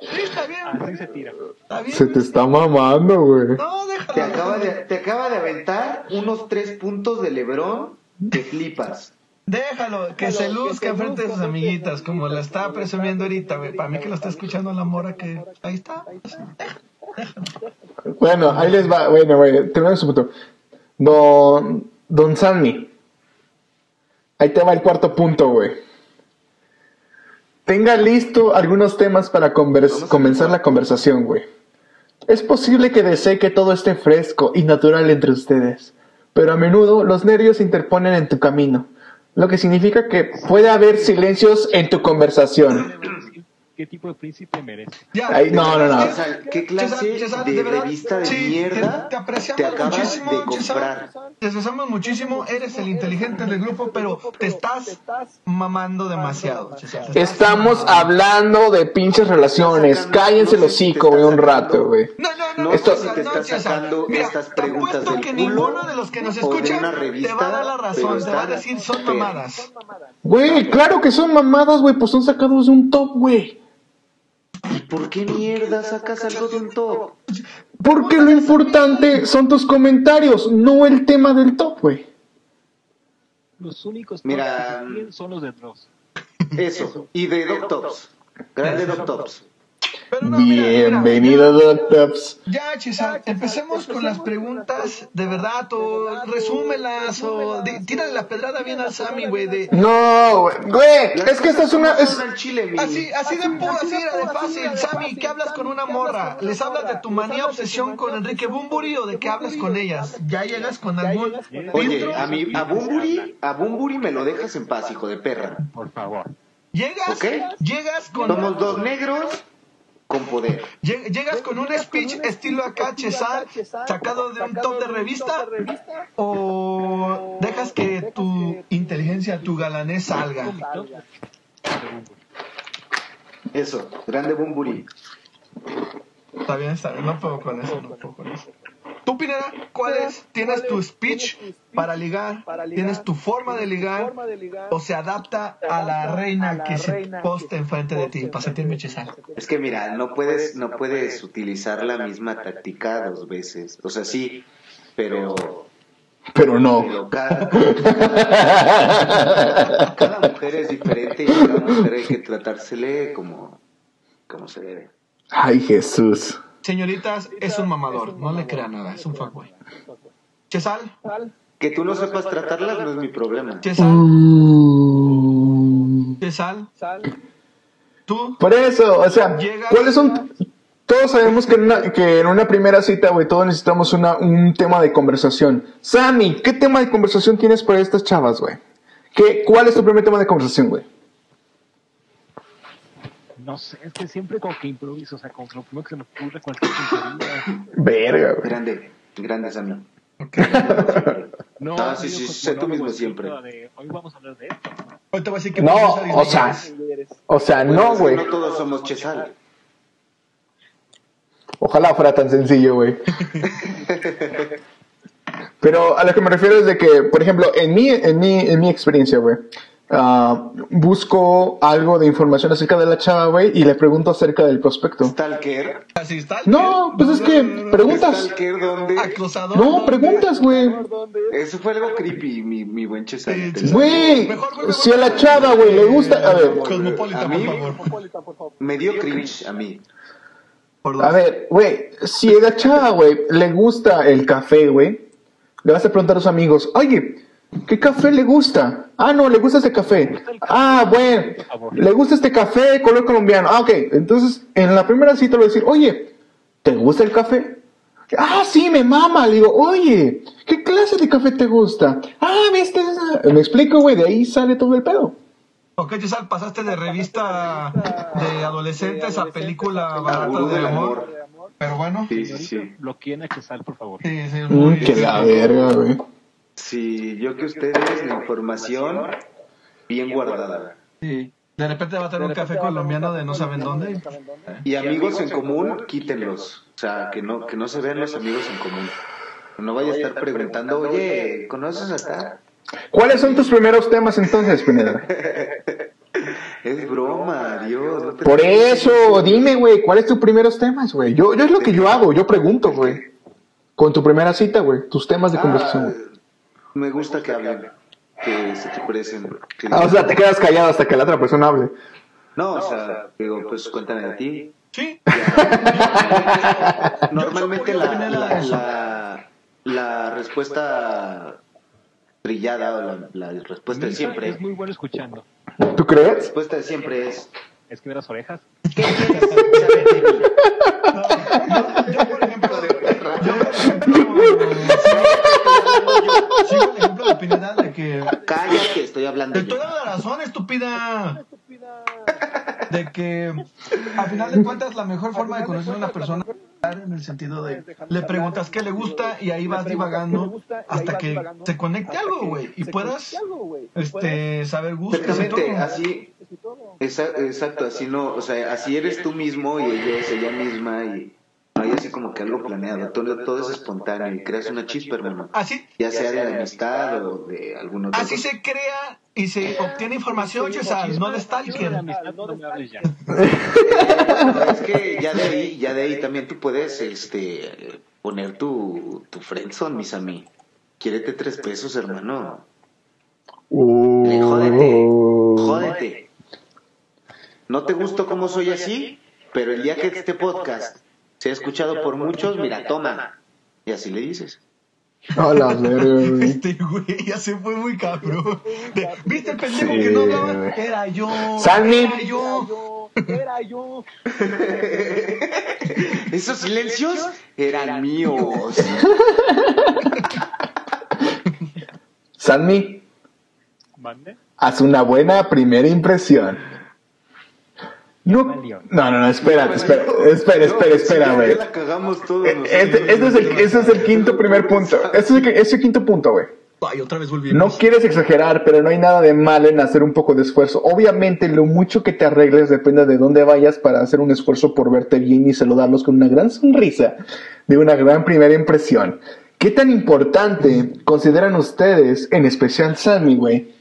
sí, está bien. Así se tira. Está bien. Se te está mamando, güey. No, déjalo. Te acaba, de, te acaba de aventar unos tres puntos de Lebrón que flipas. Déjalo, que se luzca enfrente de sus amiguitas, como la está presumiendo ahorita, güey. Para mí que lo está escuchando la mora que ahí está. Bueno, ahí les va. Bueno, güey, terminamos su punto. Don, don Sammy. Ahí te va el cuarto punto, güey. Tenga listo algunos temas para convers- a comenzar la conversación, güey. Es posible que desee que todo esté fresco y natural entre ustedes, pero a menudo los nervios se interponen en tu camino, lo que significa que puede haber silencios en tu conversación. ¿Qué tipo de príncipe merece? Ya. Ay, no, no, no. ¿qué clase de verdad, revista de sí, mierda te, apreciamos te acabas muchísimo, de comprar? Te apreciamos muchísimo, eres el inteligente del grupo, pero te estás mamando demasiado, Estamos hablando de pinches relaciones. Cállense el hocico, güey, un rato, güey. No, no, no, No Esto- si te estás sacando Mira, estas preguntas del que culo ninguno de los que nos escuchan te va a dar la razón, te va a decir son mamadas. Güey, claro que son mamadas, güey, pues son sacados de un top, güey. ¿Y por qué mierda sacas algo de un top? Porque lo importante son tus comentarios, no el tema del top, güey. Los únicos Mira, que son los de Dross. Eso, y de Doctops. Grande Doctops. Pero no, mira, mira, Bienvenido, Doc Tops. Ya, César, empecemos con las preguntas de verdad, o resúmelas, o di- tírale la pedrada bien al Sammy, güey, de... No, güey, es que esta es una... es-. Así, así de pu- así era de fácil, Sammy, ¿qué hablas con una morra? ¿Les hablas de tu manía obsesión con Enrique Bumburi o de qué hablas con ellas? ¿Ya llegas con algún Oye, a mí, a Bumburi, a Bumburi me lo dejas en paz, hijo de perra. Por favor. ¿Llegas? ¿Ok? ¿Llegas con... Somos dos negros con poder. Lleg- ¿Llegas con un speech estilo acá, César, sacado de un top de revista? ¿O dejas que tu inteligencia, tu galanés salga? Eso, grande Bumburi. Está bien, está bien, no puedo con eso, no puedo con eso. Tú, Pineda, ¿cuál es? ¿Tienes tu speech para ligar? ¿Tienes tu forma de ligar? ¿O se adapta a la reina que se posta enfrente de ti? Para sentirme César. Es que mira, no puedes, no puedes utilizar la misma táctica dos veces. O sea, sí, pero, Pero no. pero cada, cada mujer es diferente y cada mujer hay que tratársele como, como se debe. Ay, Jesús. Señoritas, es un mamador, no le crea nada, es un fuckboy. Chesal, Que tú no sepas tratarlas no es mi problema. Chesal, Mm. Chesal, tú, Por eso, o sea, ¿cuáles son? Todos sabemos que en una, que en una primera cita, güey, todos necesitamos una, un tema de conversación. Sammy, ¿qué tema de conversación tienes para estas chavas, güey? ¿Qué, ¿Cuál es tu primer tema de conversación, güey? No sé, es que siempre como que improviso, o sea, como que lo primero que se me ocurre cualquier tontería. Verga, güey. Grande, grande Sammy. No, Ah, sí, sí, como sé tú mismo siempre. de, Hoy vamos a hablar de esto. hoy te voy a decir que No, o sea, o sea, no, güey. No todos somos Chesal. Ojalá fuera tan sencillo, güey. Pero a lo que me refiero es de que, por ejemplo, en mi, en mi, en mi experiencia, güey, ah, busco algo de información acerca de la chava, güey, y le pregunto acerca del prospecto. Stalker. Así está. No, pues es que preguntas. Stalker, ¿dónde? Acosador. No, preguntas, güey. Eso fue algo creepy, mi, mi buen lo- Güey, si a la chava, güey, le gusta. A ver, Cosmopolita, A mí- por favor. Me dio cringe a mí. A ver, güey, si a la chava, güey, le gusta el café, güey, le vas a preguntar a sus amigos, oye, ¿qué café le gusta? Ah, no, le gusta este café. Ah, bueno, le gusta este café de color colombiano. Ah, ok, entonces en la primera cita le voy a decir, oye, ¿te gusta el café? Ah, sí, me mama. Le digo, oye, ¿qué clase de café te gusta? Ah, ¿viste? esa?". Me explico, güey, de ahí sale todo el pedo. Ok, César, pasaste de revista de adolescentes a película barata de del amor. Pero bueno. Sí, sí, sí. Bloqueen a Quesal, por favor. Sí, sí, Mm, muy que la verga, güey. Sí, yo que ustedes la información bien guardada. Sí. De repente va a tener un café colombiano de no saben dónde. Y amigos en común, quítenlos. O sea, que no, que no se vean los amigos en común. No vaya a estar preguntando, oye, ¿conoces acá? ¿Cuáles son tus primeros temas entonces, Pineda? Es broma, Dios. no te- Por eso, dime, güey, ¿cuáles tus primeros temas, güey? Yo, yo es lo que yo hago, yo pregunto, güey. Con tu primera cita, güey, tus temas de conversación. Me gusta que hablen, que se te parecen. que- Ah, o sea, te quedas callado hasta que la otra persona hable. No, o sea, digo, pues cuéntame de ti. Sí. Normalmente la, la, de la- la respuesta trillada o la, la respuesta de Es siempre. muy bueno escuchando. ¿Tú La crees? respuesta de siempre es Es que ve las orejas. ¿Qué quieres saber de mí? Yo, por ejemplo, yo, sigo el ejemplo de Pineda de que Cállate, estoy hablando Te estoy dando la razón, estúpida. De que, al final de cuentas, la mejor forma de conocer a una persona en el sentido de le preguntas qué le gusta y ahí vas divagando hasta que te conecte algo, güey, y puedas este, saber gustos Exactamente, así, exacto, así no, o sea, así eres tú mismo y ella es ella misma y no hay así como que algo planeado, todo, todo es espontáneo y creas una chispa, hermano, Así, ya sea de amistad o de algún otro. así se crea y se obtiene información, César, no de stalker. ya. Es que ya de ahí, ya de ahí también tú puedes, este, poner tu, tu friendzone, mis amigos. Quiérete tres pesos, hermano. Uh, Jódete, jódete. No te gustó como soy así, pero el día que este podcast sea escuchado por muchos, mira, toma. Y así le dices. A la verga, güey. Este güey ya se fue muy cabrón. De, ¿Viste el pendejo Sí, que no hablaba? güey. Era yo. Sammy. Era yo. Era yo. Esos silencios eran míos. Sanmi, ¿Mande? haz una buena primera impresión. No, no, no, espérate, espera, espera, espera, espera, güey. Ya la cagamos todos. Este, este es el, este es el quinto primer punto. Este es el, este es el quinto punto, güey. Ay, otra vez No quieres exagerar, pero no hay nada de malo en hacer un poco de esfuerzo. Obviamente, lo mucho que te arregles depende de dónde vayas para hacer un esfuerzo por verte bien y saludarlos con una gran sonrisa de una gran primera impresión. ¿Qué tan importante consideran ustedes, en especial Sammy, güey?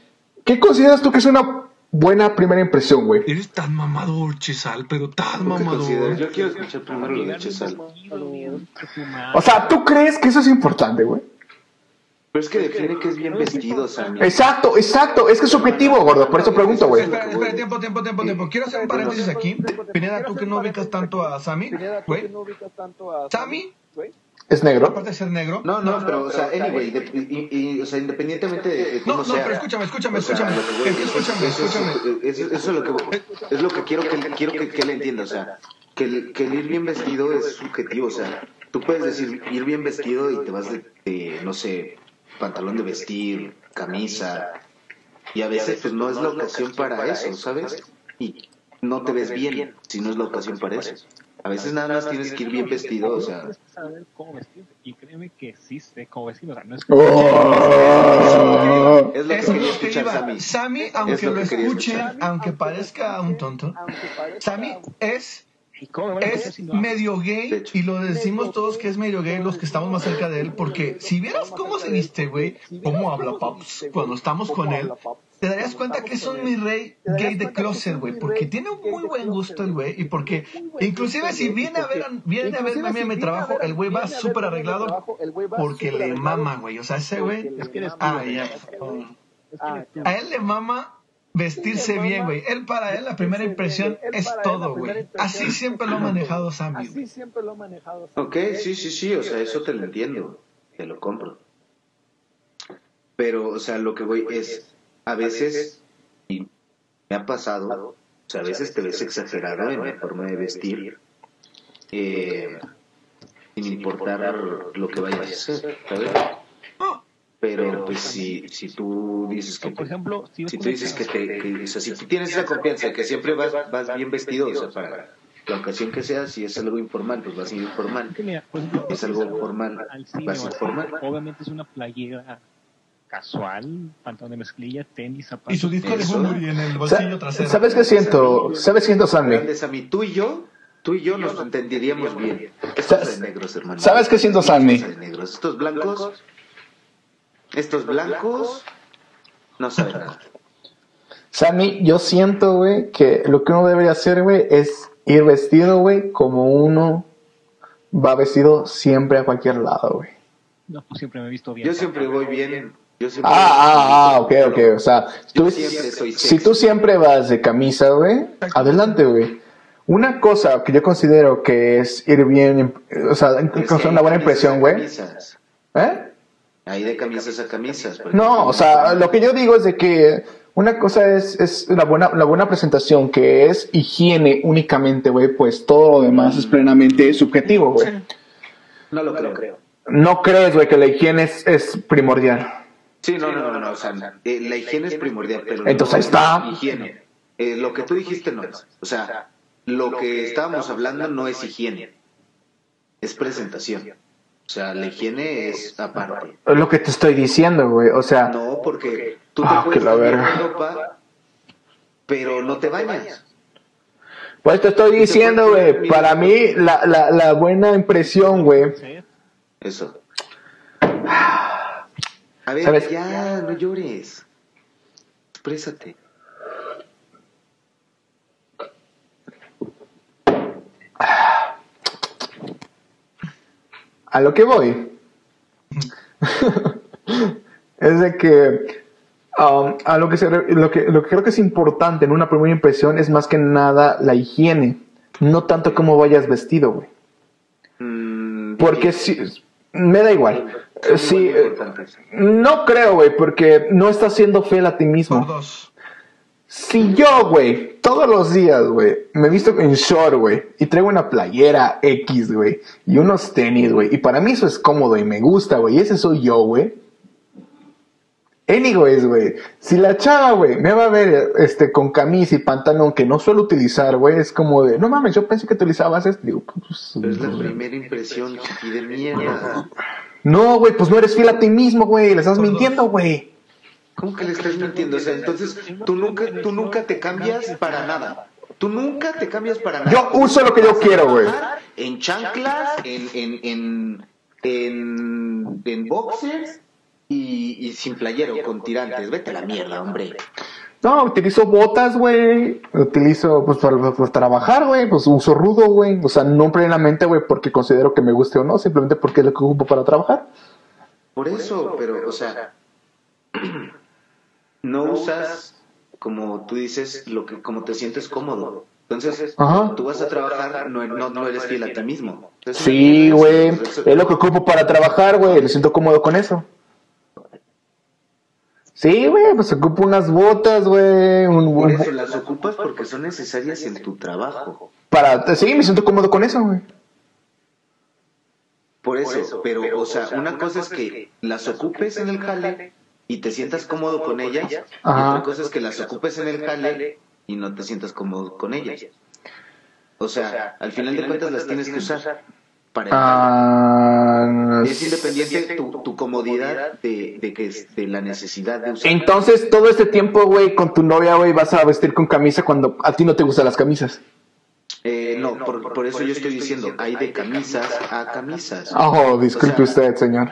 ¿Qué consideras tú que es una buena primera impresión, güey? Eres tan mamador, Chisal, pero tan mamador. Yo quiero escuchar primero lo de Chesal. O sea, ¿tú crees que eso es importante, güey? Pero es que define que es bien vestido, Sammy. Exacto, exacto. Es que es subjetivo, gordo. Por eso pregunto, güey. Espera, espera, tiempo, tiempo, tiempo, tiempo. Quiero hacer un paréntesis aquí. Pineda, tú que no ubicas tanto a Sammy, Pineda, tú que güey. no ubicas tanto a Sammy. ¿Es negro? aparte de ser negro. No, no, pero, o sea, anyway, de- y, y- o sea, independientemente de, de No, cómo no, sea. pero escúchame, escúchame, o sea, escúchame. voy- Escúchame, eso- escúchame. Eso, eso- eso es lo que es lo que quiero que quiero que, que él entienda, o sea, que el, que el ir bien vestido es subjetivo, o sea, tú puedes decir ir bien vestido y te vas de, de, no sé, pantalón de vestir, camisa, y a veces pues no es la ocasión para eso, ¿sabes? Y no te ves bien si no es la ocasión para eso. A veces nada más tienes que ir bien vestido, o sea, Tienes que saber cómo vestirte. Y créeme que sí sé cómo vestirme. O sea, no es Oh. es lo que quería lo que escuchar, iba. Sammy. Sammy, Es aunque lo escuchar. aunque parezca un tonto, Sammy es ¿Y cómo me van a conocer es medio gay y lo decimos todos que es medio gay los que estamos más cerca de él porque si vieras cómo se viste, güey, cómo habla Paps cuando estamos con él, te darías cuenta que es un mi rey gay de closet, güey, porque tiene un muy buen gusto el güey y porque inclusive si viene a ver a- viene a verme a mí mi trabajo, el güey va súper arreglado porque le mama, güey, o sea, ese güey, ah, ya, tú. a él le mama vestirse bien, güey. Él para él la primera impresión es todo, güey. Así siempre lo ha manejado Sammy. güey. Así siempre lo ha manejado. Ok, sí, sí, sí, o sea, eso te lo entiendo, te lo compro. Pero, o sea, lo que voy es, a veces, y me ha pasado, o sea, a veces te ves exagerado en la forma de vestir, eh, sin importar lo que vayas a hacer, ¿sabes? Pero, pues, si, si tú dices que... Por ejemplo, si tú dices que te, que, o sea, si tú tienes esa confianza, que siempre vas, vas bien vestido, o sea, para la ocasión que sea, si es algo informal, pues vas a ir informal. Es mira, algo formal, vas informal. Obviamente es una playera casual, pantalón de mezclilla, tenis, zapatos. Y su disco de. Bunbury en el bolsillo trasero. ¿Sabes qué siento? ¿Sabes qué siento, Sammy? Grandes a mí, tú y yo, tú y yo nos entenderíamos bien. Estos ¿Sabes- de negros, hermano. ¿Sabes qué siento, Sammy? Estos de negros. Estos blancos, estos blancos, no saben nada. Sammy, yo siento, güey, que lo que uno debería hacer, güey, es ir vestido, güey, como uno va vestido siempre a cualquier lado, güey. No, pues siempre me he visto bien. Yo siempre voy bien. Yo siempre Ah, ah, ah, ok, ok, o sea, tú, Yo siempre soy si sexy. tú siempre vas de camisa, güey, adelante, güey. Una cosa que yo considero que es ir bien, o sea, causar una buena impresión, güey. camisas. ¿Eh? Hay de camisas a camisas. No, o sea, lo que yo digo es de que una cosa es, es la, buena, la buena presentación, que es higiene únicamente, güey, pues todo lo demás es plenamente subjetivo, güey. No lo creo. No crees, güey, que la higiene es, es primordial. Sí, no, no, no, no, o sea, eh, la higiene es primordial, pero Entonces, no ahí está. es higiene. Eh, lo que tú dijiste no es. O sea, lo que estábamos hablando no es higiene, es presentación. O sea, la higiene es aparte. Es lo que te estoy diciendo, güey. O sea, No, porque tú te Ah, puedes poner verga. ropa, pero no te bañas. pues te estoy diciendo, güey. Para mí, la, la, la buena impresión, güey. Sí. Eso. A ver, ¿Sabes? ya, no llores. Exprésate. A lo que voy. es de que um, a lo que, se lo que lo que creo que es importante en una primera impresión es más que nada la higiene, no tanto cómo vayas vestido, güey. Mm, Porque si me da igual. son Sí, muy eh, importantes. no creo, güey, porque no estás siendo fiel a ti mismo. Si yo, güey, todos los días, güey, me visto en short, güey, y traigo una playera X, güey, y unos tenis, güey, y para mí eso es cómodo y me gusta, güey, y ese soy yo, güey. Anyways, güey, si la chava, güey, me va a ver, este, con camisa y pantalón que no suelo utilizar, güey, es como de, no mames, yo pensé que utilizabas esto, digo, pues, Pero es la primera impresión, chiqui de mierda. no, güey, pues no eres fiel a ti mismo, güey, le estás mintiendo, güey. ¿Cómo que le estás mintiendo? O sea, entonces tú nunca, tú nunca te cambias para nada. Tú nunca te cambias para nada. Yo uso lo que yo quiero, güey. En chanclas, en, en, en, en, en boxers y, y sin playero, con tirantes. Vete a la mierda, hombre. No, utilizo botas, güey. Utilizo, pues, para, pues, trabajar, güey. Pues uso rudo, güey. O sea, no plenamente, güey, porque considero que me guste o no, simplemente porque es lo que ocupo para trabajar. Por eso, pero, o sea, no usas, como tú dices, lo que, como te sientes cómodo. Entonces, Ajá. tú vas a trabajar, no, no, no eres fiel a ti mismo. Entonces, Sí, güey. Es lo que ocupo para trabajar, güey. Me siento cómodo con eso. Sí, güey, pues ocupo unas botas, güey. un- Por eso las ocupas porque son necesarias en tu trabajo. para, sí, me siento cómodo con eso, güey. Por eso, pero, o sea, una cosa es que las ocupes en el jale y te sientas cómodo con ellas, y otra cosa es que las ocupes en el jale y no te sientas cómodo con ellas. O sea, al final de cuentas las tienes que usar para. Ah, Es independiente tu, tu comodidad de, de que de la necesidad de usar. Entonces, todo este tiempo, güey, con tu novia, güey, vas a vestir con camisa cuando a ti no te gustan las camisas. Eh, no, por, por eso yo estoy diciendo, hay de camisas a camisas. Oh, disculpe O sea, usted, señor.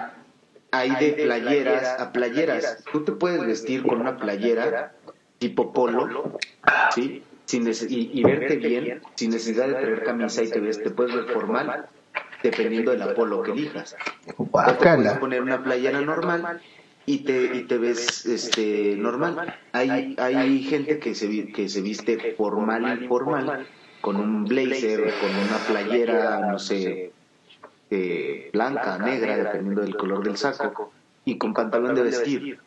hay de playeras a playeras. Tú te puedes vestir con una playera tipo polo, ¿sí? Sin y, y verte bien, sin necesidad de traer camisa y te ves, te puedes ver formal, dependiendo del polo que elijas. O te puedes poner una playera normal y te, y te ves este normal. Hay, hay gente que se, que se viste formal y formal, con un blazer, con una playera, no sé, eh, blanca, negra, dependiendo del color del saco, y con pantalón de vestir.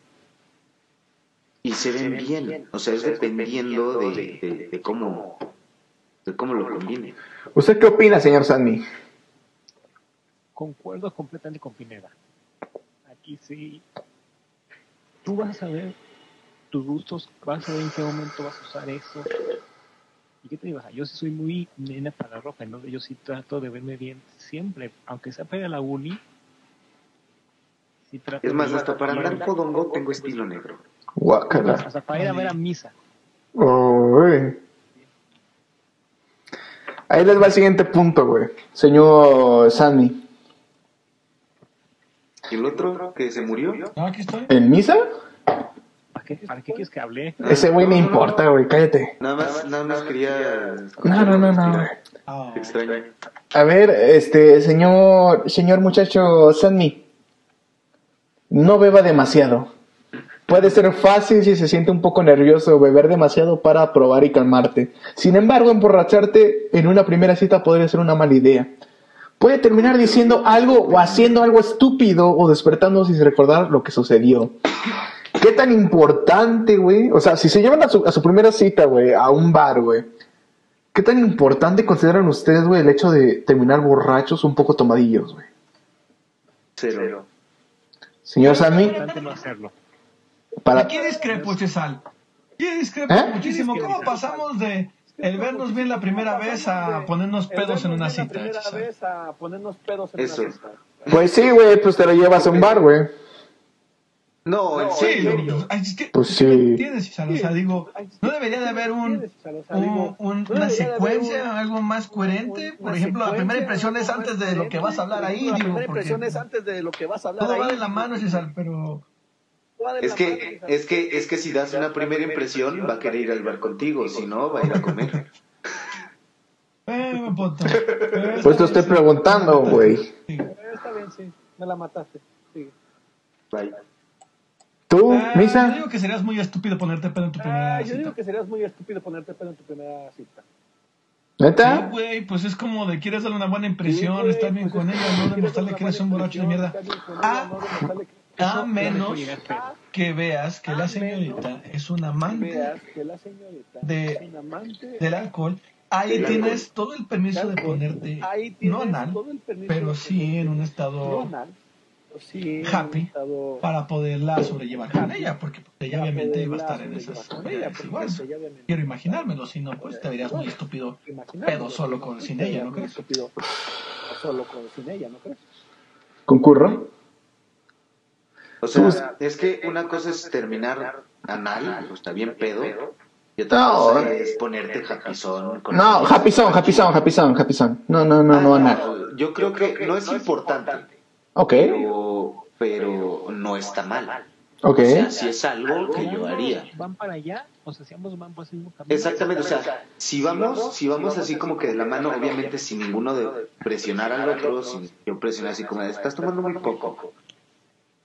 Y se ven bien, o sea, es dependiendo de, de, de cómo, de cómo lo combine. ¿Usted qué opina, señor Sandy? Concuerdo completamente con Pineda. Aquí sí. Tú vas a saber tus gustos, vas a saber en qué momento vas a usar eso. ¿Y qué te digo? O sea, Yo sí soy muy nena para la ropa, ¿no? Yo sí trato de verme bien siempre, aunque sea para la uni. Sí trato Es más, de- hasta para andar fodongo tengo estilo negro. Guácala. Hasta para ir a ver a misa. Uy. Ahí les va el siguiente punto, güey. Señor Sandy. ¿Y el otro que se murió? No, aquí estoy. ¿En misa? ¿Para qué, ¿Para qué quieres que hable? Ese güey no importa, güey. Cállate. Nada más, nada más quería... No, no, no, no, güey. Ah, Extraño. A ver, este, señor, señor muchacho Sandy. No beba demasiado. Puede ser fácil si se siente un poco nervioso beber demasiado para probar y calmarte. Sin embargo, emborracharte en una primera cita podría ser una mala idea. Puede terminar diciendo algo o haciendo algo estúpido o despertando sin recordar lo que sucedió. ¿Qué tan importante, güey? O sea, si se llevan a su, a su primera cita, güey, a un bar, güey, ¿qué tan importante consideran ustedes, güey, el hecho de terminar borrachos un poco tomadillos, güey? Cero. Señor Sammy, no hacerlo. para... Aquí discrepo, Chesal. Aquí discrepo ¿Eh? muchísimo. ¿Cómo pasamos de el vernos bien la primera vez a ponernos pedos en una La cita? primera Chesal? vez a ponernos pedos en Eso. una cita. Pues sí, güey, pues te lo llevas a un bar, güey. No, en Sí, serio. Pues sí. entiendes. O sea, digo, ¿no debería de haber un, un- un- una secuencia, algo más coherente? Por ejemplo, la primera impresión es antes de lo que vas a hablar ahí, La digo, primera porque impresión es antes de lo que vas a hablar todo va de la mano, Cesar, pero... Es que, es que, es que si das una primera impresión, va a querer ir al bar contigo, si no, va a ir a comer. Buen punto. Pues te estoy preguntando, güey. Sí. Está bien, sí. Me la mataste. Sigue. Bye. ¿Tú, Ah, Yo Misa? digo que serías muy estúpido ponerte pedo en tu primera Ah, yo cita. digo que serías muy estúpido ponerte pedo en tu primera cita. Sí, ¿Neta? güey, pues es como de quieres darle una buena Sí, impresión, güey, estar bien pues con es- ella, no quieres demostrarle que eres un borracho de mierda. Ah, A menos que veas que la señorita es una amante de- es un amante del alcohol. Ahí tienes todo el permiso de ponerte, no anal, pero sí en un estado happy para poderla sobrellevar con ella, porque pues, ella obviamente va a estar en esas sobrellevar con ella, edades porque igual. pues, Quiero imaginármelo, si no, pues te verías muy estúpido Imaginármelo, pedo solo con, sin ella, ¿no crees? solo con sin ella, ¿no crees? ¿Concurro? O sea, es que una cosa es terminar anal, o está bien pedo, y otra No. cosa es ponerte japizón. con No, happy song, happy song. No, no, no, no, Ah, nada. Yo creo que no es importante, Ok, pero, pero no está mal. ok. O sea, si es algo que yo haría. Van para allá, o sea, si ambos van por ese mismo camino. Exactamente, o sea, si vamos, si vamos así como que de la mano, obviamente sin ninguno de presionar al otro, sin yo presionar así como de estás tomando muy poco,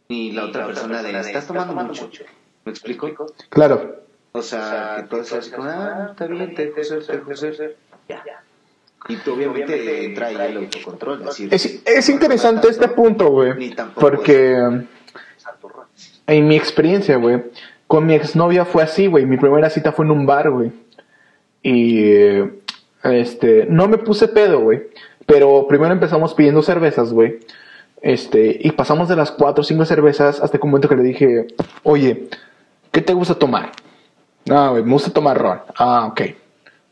y la otra persona de estás tomando mucho, ¿me explico? Claro. O sea, que todo sea así como, ah, está bien, te dejo ser, te dejo ser, ya. Y tú obviamente entra ahí el autocontrol, decir, Es, es interesante este punto, güey. ni tampoco Porque es en mi experiencia, güey, con mi exnovia fue así, güey. Mi primera cita fue en un bar, güey. Y eh, este, no me puse pedo, güey. Pero primero empezamos pidiendo cervezas, güey. Este, y pasamos de las cuatro o cinco cervezas hasta que un momento que le dije, oye, ¿qué te gusta tomar? No, güey, me gusta tomar ron. Ah, ok.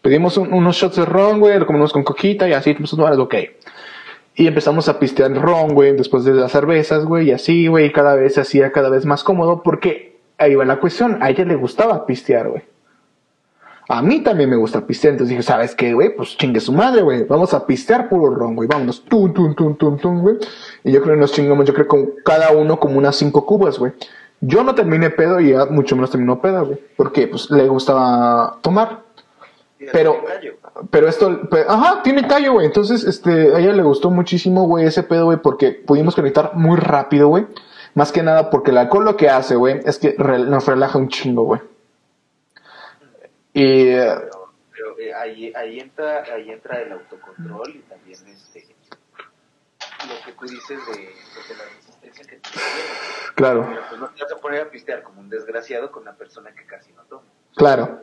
Pedimos un- unos shots de ron, güey, lo comemos con coquita y así, empezamos a tomar, ok. Y empezamos a pistear ron, güey, después de las cervezas, güey, y así, güey, cada vez se hacía cada vez más cómodo porque ahí va la cuestión, a ella le gustaba pistear, güey. A mí también me gusta pistear, entonces dije, ¿sabes qué, güey? Pues chingue su madre, güey, vamos a pistear puro ron, güey, vámonos, tum, tum, tum, tum, tum, güey. Y yo creo que nos chingamos, yo creo con cada uno como unas cinco cubas, güey. Yo no terminé pedo y ella mucho menos terminó pedo, güey, porque pues le gustaba tomar. Pero, pero esto, ajá, tiene callo, güey. Entonces, este, a ella le gustó muchísimo, güey, ese pedo, güey, porque pudimos conectar muy rápido, güey. Más que nada porque el alcohol lo que hace, güey, es que re- nos relaja un chingo, güey. Y, eh, Pero, pero, eh, ahí, ahí, entra, ahí entra el autocontrol y también este, lo que tú dices de, de la resistencia que tienes. claro, Pero pues no te vas a poner a pistear como un desgraciado con una persona que casi no toma. claro.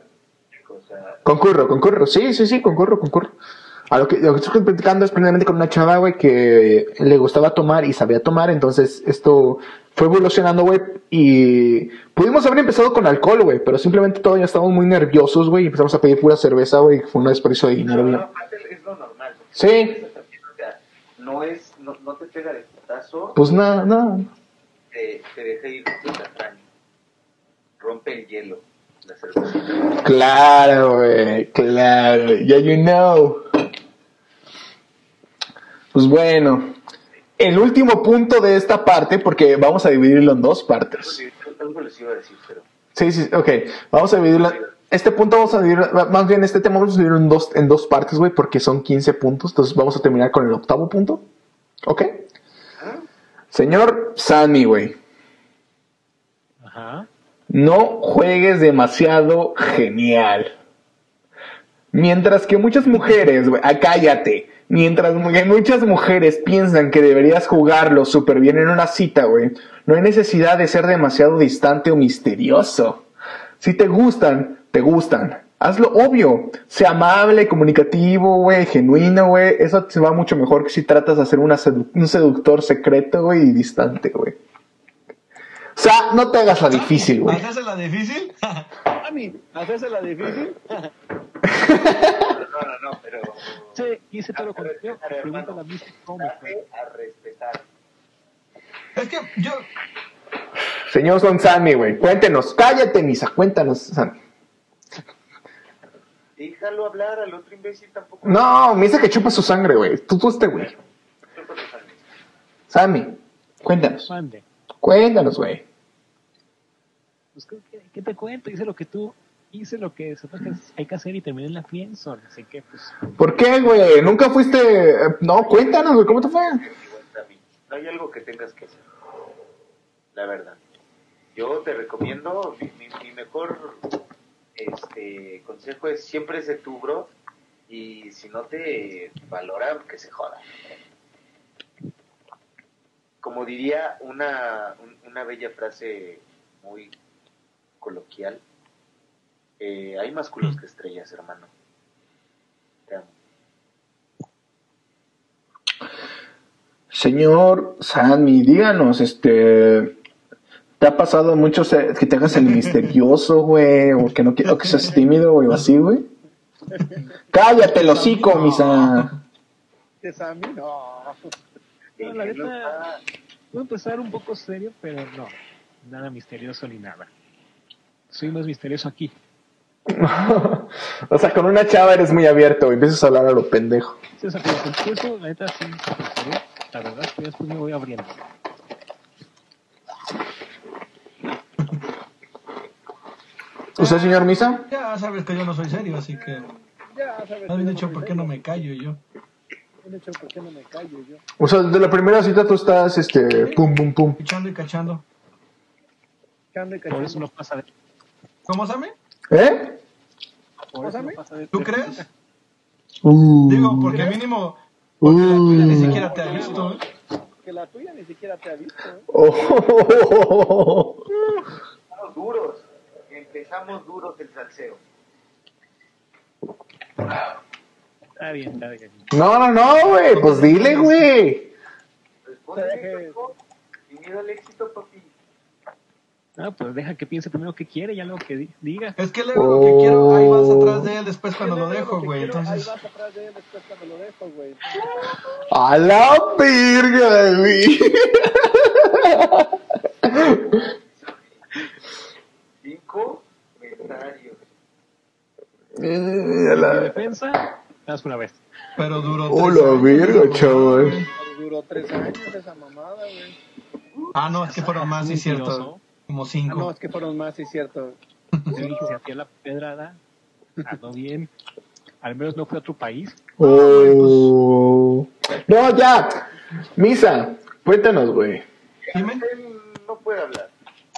O sea, Concurro, concurro. Sí, sí, sí, concurro, concurro. A lo que, lo que estoy platicando es primeramente con una chava, güey, que le gustaba tomar y sabía tomar, entonces esto fue evolucionando, güey, y pudimos haber empezado con alcohol, güey, pero simplemente todavía estábamos muy nerviosos, güey, y empezamos a pedir pura cerveza, güey, y fue un desperdicio de dinero, güey. no, es lo normal. Sí. No, es, no, no te pega de putazo, Pues nada, nada. te, te deja ir instantáneo. Rompe el hielo, la cervecita. Claro, güey, claro, ya you know. Pues bueno, el último punto de esta parte, porque vamos a dividirlo en dos partes. Sí, algo les iba a decir, pero... Sí, sí, ok. Vamos a dividirlo. Este punto vamos a dividir, más bien este tema vamos a dividirlo en dos, en dos partes, güey, porque son 15 puntos. Entonces vamos a terminar con el octavo punto. ¿Ok? Señor Sammy, güey, Ajá. no juegues demasiado genial. Mientras que muchas mujeres, güey, ah, cállate. Mientras mu- muchas mujeres piensan que deberías jugarlo súper bien en una cita, güey, no hay necesidad de ser demasiado distante o misterioso. Si te gustan, te gustan. Hazlo obvio. Sea amable, comunicativo, güey, genuino, güey. Eso te va mucho mejor que si tratas de sedu- un seductor secreto, güey, y distante, güey. O sea, no te hagas la difícil, güey. ¿Hacerse la difícil? A mí, hacerse la difícil. No, no, no, pero. Sí, lo la misma cómo me fue. date a respetar. es que yo, Señor Don Sammy, güey, cuéntenos. Cállate, Misa, cuéntanos, Sammy. Déjalo hablar al otro imbécil tampoco. No, Misa que chupa su sangre, güey. Tú, tú este, güey. Chupa tu sangre. Sammy, cuéntanos. Mande. Cuéntanos, güey. Pues, ¿qué, te cuento? Hice lo que tú, hice lo que hay que hacer y terminé en la friendzone. Así que, pues, ¿Por qué, güey? ¿Nunca fuiste...? eh, No, cuéntanos, güey, ¿cómo te fue? Igual también. No hay algo que tengas que hacer. La verdad. Yo te recomiendo, mi, mi- mi mejor este consejo es siempre ser tu bro y si no te valora, que se joda. Como diría una, un- una bella frase muy coloquial, eh, hay más culos que estrellas, hermano. Te amo. Señor Sammy, díganos, este... ¿Te ha pasado mucho que te hagas el misterioso, güey? O que no o que seas tímido, güey, o así, güey. Cállate, el hocico, Misa. Que Sammy, no. No, la neta, voy a empezar un poco serio, pero no. Nada misterioso ni nada. Soy más misterioso aquí. o sea, con una chava eres muy abierto, güey. Empiezas a hablar a lo pendejo. Sí, o sea, que empiezo, la neta, sí, súper serio. La verdad es que después me voy abriendo. ¿Usted, señor Misa? ya sabes que yo no soy serio, así que... Ya sabes. Has dicho, ¿por no qué no me callo yo? Bien hecho, ¿por qué no me callo yo? O sea, desde la primera cita tú estás, este, pum, pum, pum. Echando y cachando. Cando y Por eso cachando. no pasa de... ¿Cómo, Sammy? ¿Eh? No Pásame. pasa de ¿Tú crees? Uh. Digo, porque mínimo... Porque la tuya ni siquiera te ha visto, ¿eh? Que la tuya ni siquiera te ha visto. ¿eh? Oh. Empezamos duros. Empezamos duros el salseo. Está bien, está bien. No, no, no, güey. Pues dile, güey. Responde. Sin miedo al éxito, papi. Ah, pues deja que piense primero qué quiere, ya luego que di- diga. Es que luego lo que quiero, ahí vas atrás de él después cuando lo dejo, güey. Entonces, Ahí vas atrás de él después cuando lo dejo, güey. A la verga, güey. Cinco comentarios. Eh, a En la- defensa, más una vez. pero duró tres la años, verga. Pero Duró tres años esa mamada, güey. Ah, no, es que fueron más, sí, cierto. Como Ah, cinco. no, es que fueron más, sí, cierto. Dije, si hacía la pedrada, ando bien. Al menos no fue a otro país. Oh. No, ya. Misa, cuéntanos, güey. Dime. No puede hablar.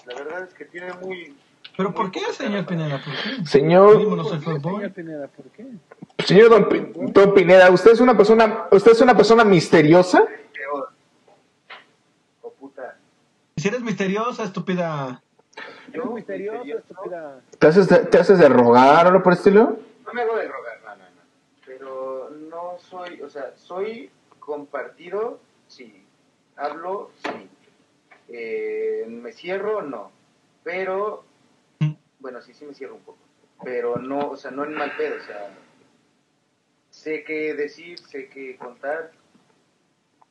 La verdad es que tiene muy. ¿Pero por qué, señor Pineda? ¿Por qué? Señor, no soy Señor. Pineda, ¿por qué? Señor Don, Don Pineda, ¿usted es una persona, usted es una persona misteriosa? peor. Oh puta. Si eres misteriosa, estúpida. Yo, Misterioso, estúpida. ¿Te haces de, te haces de rogar o algo por estilo? No me hago de rogar, no, no, no. Pero no soy, o sea, soy compartido, sí. Hablo, sí. Eh, me cierro, no. Pero, bueno, sí, sí me cierro un poco. Pero no, o sea, no en mal pedo, o sea, sé qué decir, sé qué contar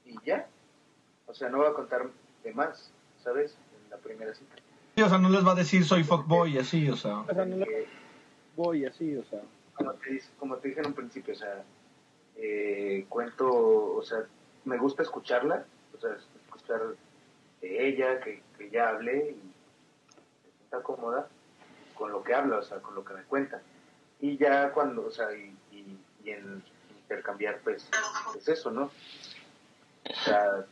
y ya. O sea, no voy a contar de más, ¿sabes? En la primera cita. Sí, o sea, no les va a decir soy fuckboy y así, o sea. O sea, no le Eh, voy así, o sea. como te, como te dije en un principio, o sea, eh, cuento, o sea, me gusta escucharla, o sea, escuchar de ella, que, que ya hablé y se sienta cómoda con lo que habla, o sea, con lo que me cuenta. Y ya cuando, o sea, y, y, en intercambiar, pues, es eso, ¿no? O sea,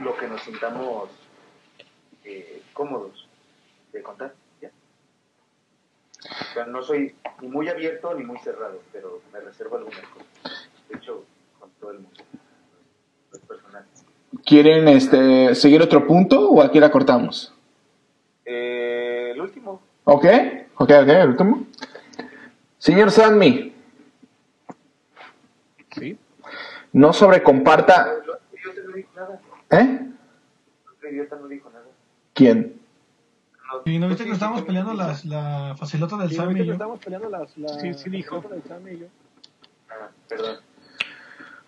lo que nos sintamos eh, cómodos de contar, ¿ya? O sea, no soy ni muy abierto ni muy cerrado, pero me reservo algunas cosas. De hecho, con- todo el mundo. Los personajes. ¿Quieren este, seguir otro punto o aquí la cortamos? Eh, el último. ¿Ok? ¿Ok, ok, el último? Señor Sanmi, ¿Sí? no sobrecomparta... ¿Eh? El otro idiota no dijo nada. ¿Quién? Y no viste que estábamos peleando las, la facilota del ahorita y yo. estamos peleando las, la, Sí, sí dijo. la del Sammy y yo. Ah, perdón.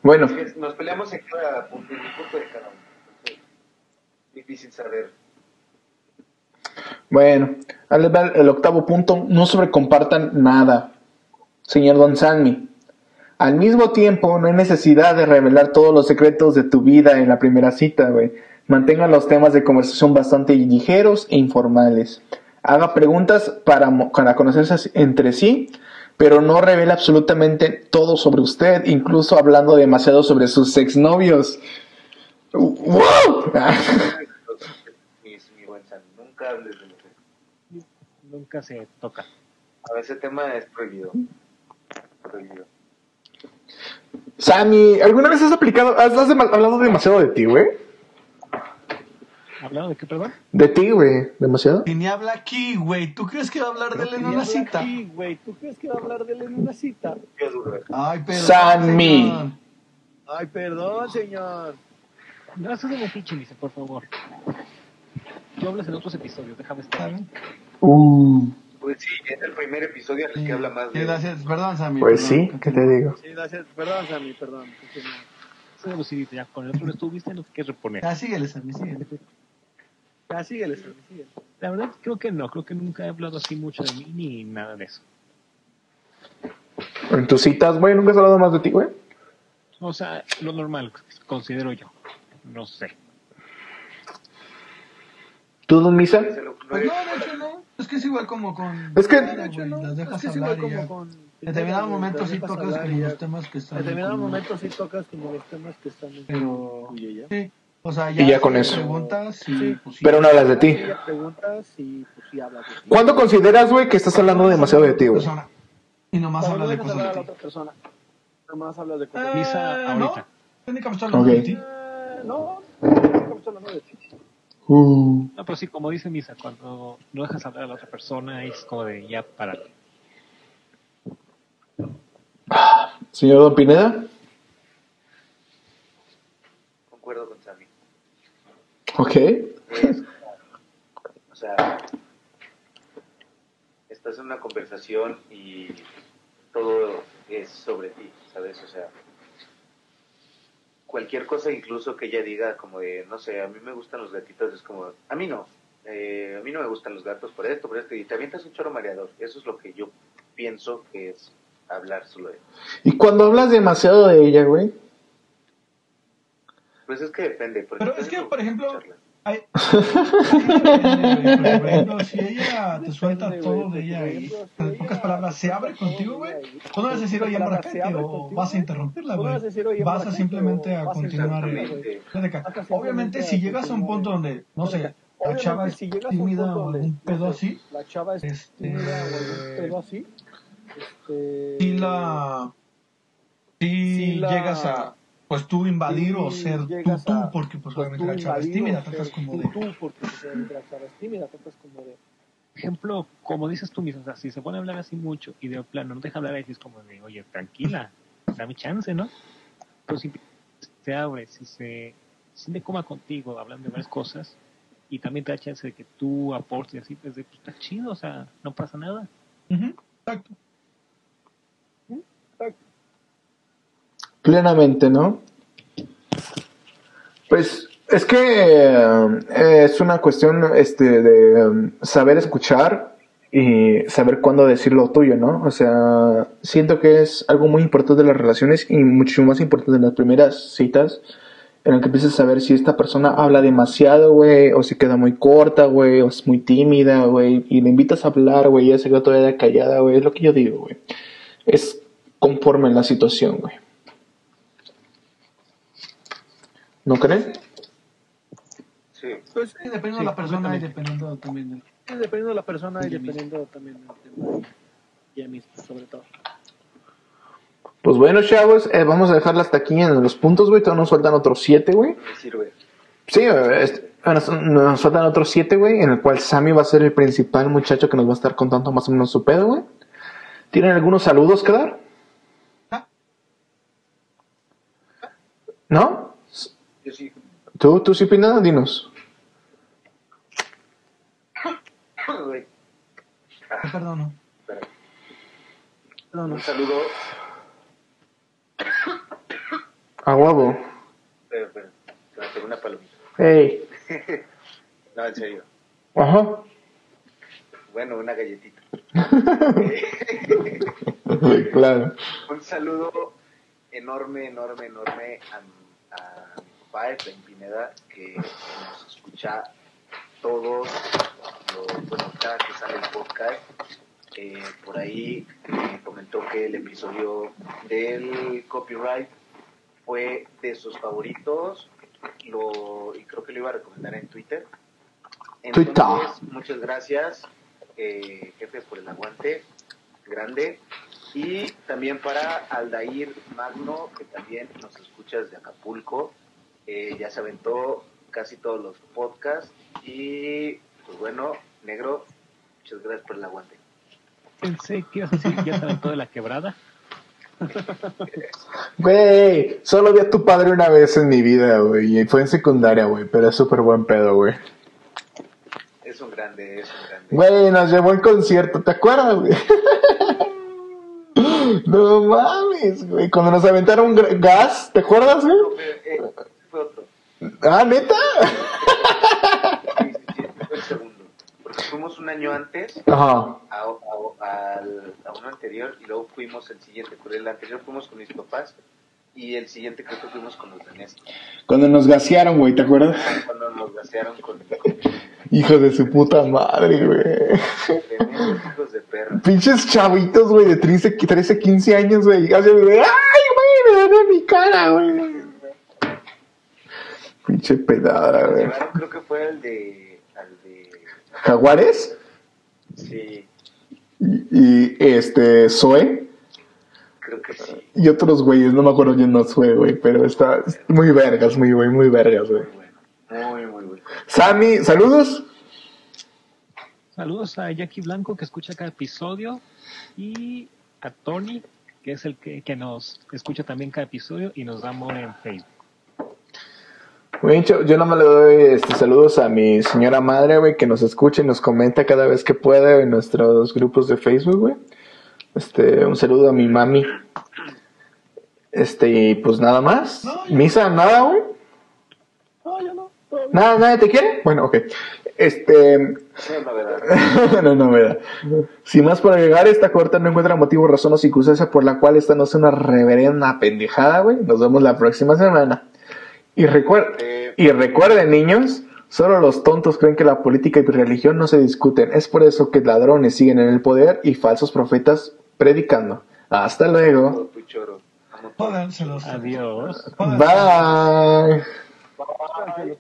Bueno, nos peleamos en cada punto, en el punto de cada uno. Entonces, difícil saber. bueno, el, el octavo punto, no sobrecompartan nada. Señor Don Sanmi, al mismo tiempo no hay necesidad de revelar todos los secretos de tu vida en la primera cita, güey. Mantengan los temas de conversación bastante ligeros e informales. Haga preguntas para, mo- para conocerse entre sí, pero no revela absolutamente todo sobre usted, incluso hablando demasiado sobre sus exnovios. ¡Wow! Nunca hables de. Nunca se toca. A ese tema es prohibido. Prohibido. Sammy, ¿alguna vez has aplicado, has, hablado demasiado de ti, güey? ¿Hablado de qué, perdón? De ti, güey, demasiado. Y ni habla aquí, güey. ¿Tú crees que va a hablar de él en una cita? Sí, güey. ¿Tú crees que va a hablar de él en una cita? Qué duro. Ay, perdón. Sammy. señor. Ay, perdón, señor. No, eso de metiche, dice, por favor. Tú hablas en otros episodios, déjame estar. Uh, Pues sí, es el primer episodio en el Sí, que habla más sí, de. gracias. Perdón, Sammy. pues perdón. sí, ¿qué te digo? Sí, gracias. Perdón, Sammy, perdón. Que de lucidito, ya con el otro estuviste, no te quieres reponer. Ya síguele, Sammy, síguele. Ya, síguele, Sammy, síguele. La verdad, creo que no, creo que nunca he hablado así mucho de mí ni nada de eso. En tus citas, güey, ¿nunca has hablado más de ti, güey? O sea, lo normal, considero yo. No sé. ¿Tú, Don Misa? Pues no, de hecho no. Es que es igual como con. Es que- Bueno, De hecho, güey, no. Las Es dejas que es hablar igual y ya. como con... En determinados momentos las sí tocas como los temas que están. En determinados como- momentos sí tocas como los temas que están en Pero. y ya. Sí. O sea, Y ya. ya con eso. Preguntas y. Sí. pues, sí. Pero no hablas de ti. Ella preguntas y pues sí hablas de ti. ¿Cuándo consideras, güey, que estás hablando demasiado de ti, güey? Y nomás Cuando hablas de cosas de la ti. otra persona. Nomás hablas de cosas Eh, de ti. Misa, no. ahorita. Técnicamente hablando de ti. Eh, no, estoy hablando de ti. Uh, No, pero sí, como dice Misa, cuando no dejas hablar a la otra persona es como de ya para. Señor Don Pineda. Concuerdo con Sammy. Ok. Es- o sea, estás en una conversación y todo es sobre ti, ¿sabes? O sea, cualquier cosa incluso que ella diga como de, no sé, a mí me gustan los gatitos, es como, a mí no, eh, a mí no me gustan los gatos por esto, por esto, y te avientas un choro mareador. Eso es lo que yo pienso que es hablar solo de Y cuando hablas demasiado de ella, güey. Pues es que depende. porque Pero es que, por ejemplo. Ay, por ejemplo, si ella te suelta todo de ella y, en pocas palabras, se abre contigo, güey, tú no vas a decir, oye, abre o vas a interrumpirla, güey. vas a simplemente a continuar eh, Obviamente, si llegas a un punto donde, no sé, la chava es tímida o un pedo así, La chava es este, tímida o algún pedo así. Este, si la... Si llegas a, pues tú invadir o ser tú tú, a- porque pues pues, obviamente la chava es tímida, tratas como tú, de... Tú, porque pues, la chava es tímida, tratas como de... Ejemplo, como dices tú mismo, o sea, si se pone a hablar así mucho y de plano no deja hablar ahí, es como de, oye, tranquila, dame chance, ¿no? Pero si se abre, si se siente coma contigo hablando de varias cosas y también te da chance de que tú aportes y así, pues, de, pues está chido, o sea, no pasa nada. Ujú, Exacto. Plenamente, ¿no? Pues es que eh, es una cuestión este, de um, saber escuchar y saber cuándo decir lo tuyo, ¿no? O sea, siento que es algo muy importante de las relaciones y mucho más importante en las primeras citas, en el que empiezas a saber si esta persona habla demasiado, güey, o si queda muy corta, güey, o es muy tímida, güey, y le invitas a hablar, güey, y ella se queda todavía callada, güey, es lo que yo digo, güey. Es conforme en la situación, güey. ¿No creen? Sí. Pues Sí, dependiendo Sí, de la persona y dependiendo también del... Sí, dependiendo de la persona y dependiendo también del tema y ella misma, sobre todo. Pues bueno, chavos, eh, vamos a dejarla hasta aquí en los puntos, güey. Todavía nos faltan otros siete, güey. Sirve. Sí, güey, este, nos, nos faltan otros siete, güey, en el cual Sammy va a ser el principal muchacho que nos va a estar contando más o menos su pedo, güey. ¿Tienen algunos saludos que dar? ¿No? Yo sí. ¿Tú, tú sí, Pina? Dinos. Espera. Perdono. Un saludo. A huevo. Una palomita. Ey. No, en serio. Ajá. Bueno, una galletita. claro. Un saludo enorme, enorme, enorme a, a Efraín Pineda, que nos escucha todos, los, bueno, cada que sale el podcast. Eh, por ahí me comentó que el episodio del copyright fue de sus favoritos lo, y creo que lo iba a recomendar en Twitter. Twitter. Entonces, muchas gracias, eh, jefe, por el aguante grande. Y también para Aldair Magno, que también nos escucha desde Acapulco. Eh, ya se aventó casi todos los podcasts. Y pues bueno, negro, muchas gracias por el aguante. Pensé que ibas a decir que ya estaba en toda la quebrada. Güey, solo vi a tu padre una vez en mi vida, güey. Y fue en secundaria, güey. Pero es súper buen pedo, güey. Es un grande, es un grande. Güey, nos llevó al concierto, ¿te acuerdas, güey? No mames, güey. Cuando nos aventaron gas, ¿te acuerdas, güey? No, pero, eh. Ah, neta. Sí, sí, sí, fue el segundo. Porque fuimos un año antes Ajá. a, a- al- a uno anterior y luego fuimos el siguiente. Pero el anterior fuimos con mis papás y el siguiente creo que fuimos con los de Néstor. Cuando nos gasearon, güey, ¿te acuerdas? Cuando nos gasearon con, Hijo de su puta madre, güey. tremendos hijos de perra. Pinches chavitos, güey, de 13, 13 15 años, güey. Y así, güey, ¡Ay, güey! Me en mi cara, güey. Pinche pedada, güey. creo que fue al de. Al de Jaguares sí, y, y, este, Zoe creo que sí. y otros güeyes, no me acuerdo quién más fue, güey, pero está muy vergas, muy, güey, muy vergas, güey. Muy bueno. Muy, muy. Sammy, saludos. Saludos a Jackie Blanco que escucha cada episodio y a Tony que es el que, que nos escucha también cada episodio y nos da amor en Facebook. Güey, yo, yo nomás le doy este, saludos a mi señora madre, güey, que nos escucha y nos comenta cada vez que puede en nuestros grupos de Facebook, güey. Este, un saludo a mi mami. Este, y pues nada más. No, yo- Misa, nada, güey. No, ya no. Nada, nadie te quiere. Bueno, ok. Este, No, la verdad. no, no, verdad. Sin más por agregar, esta corta no encuentra motivo, razón o circunstancia por la cual esta no sea una reverenda pendejada, güey. Nos vemos la próxima semana. Y, recuer- Eh, y recuerden, niños, solo los tontos creen que la política y religión no se discuten. Es por eso que ladrones siguen en el poder y falsos profetas predicando. Hasta luego. Adiós. Bye. Bye.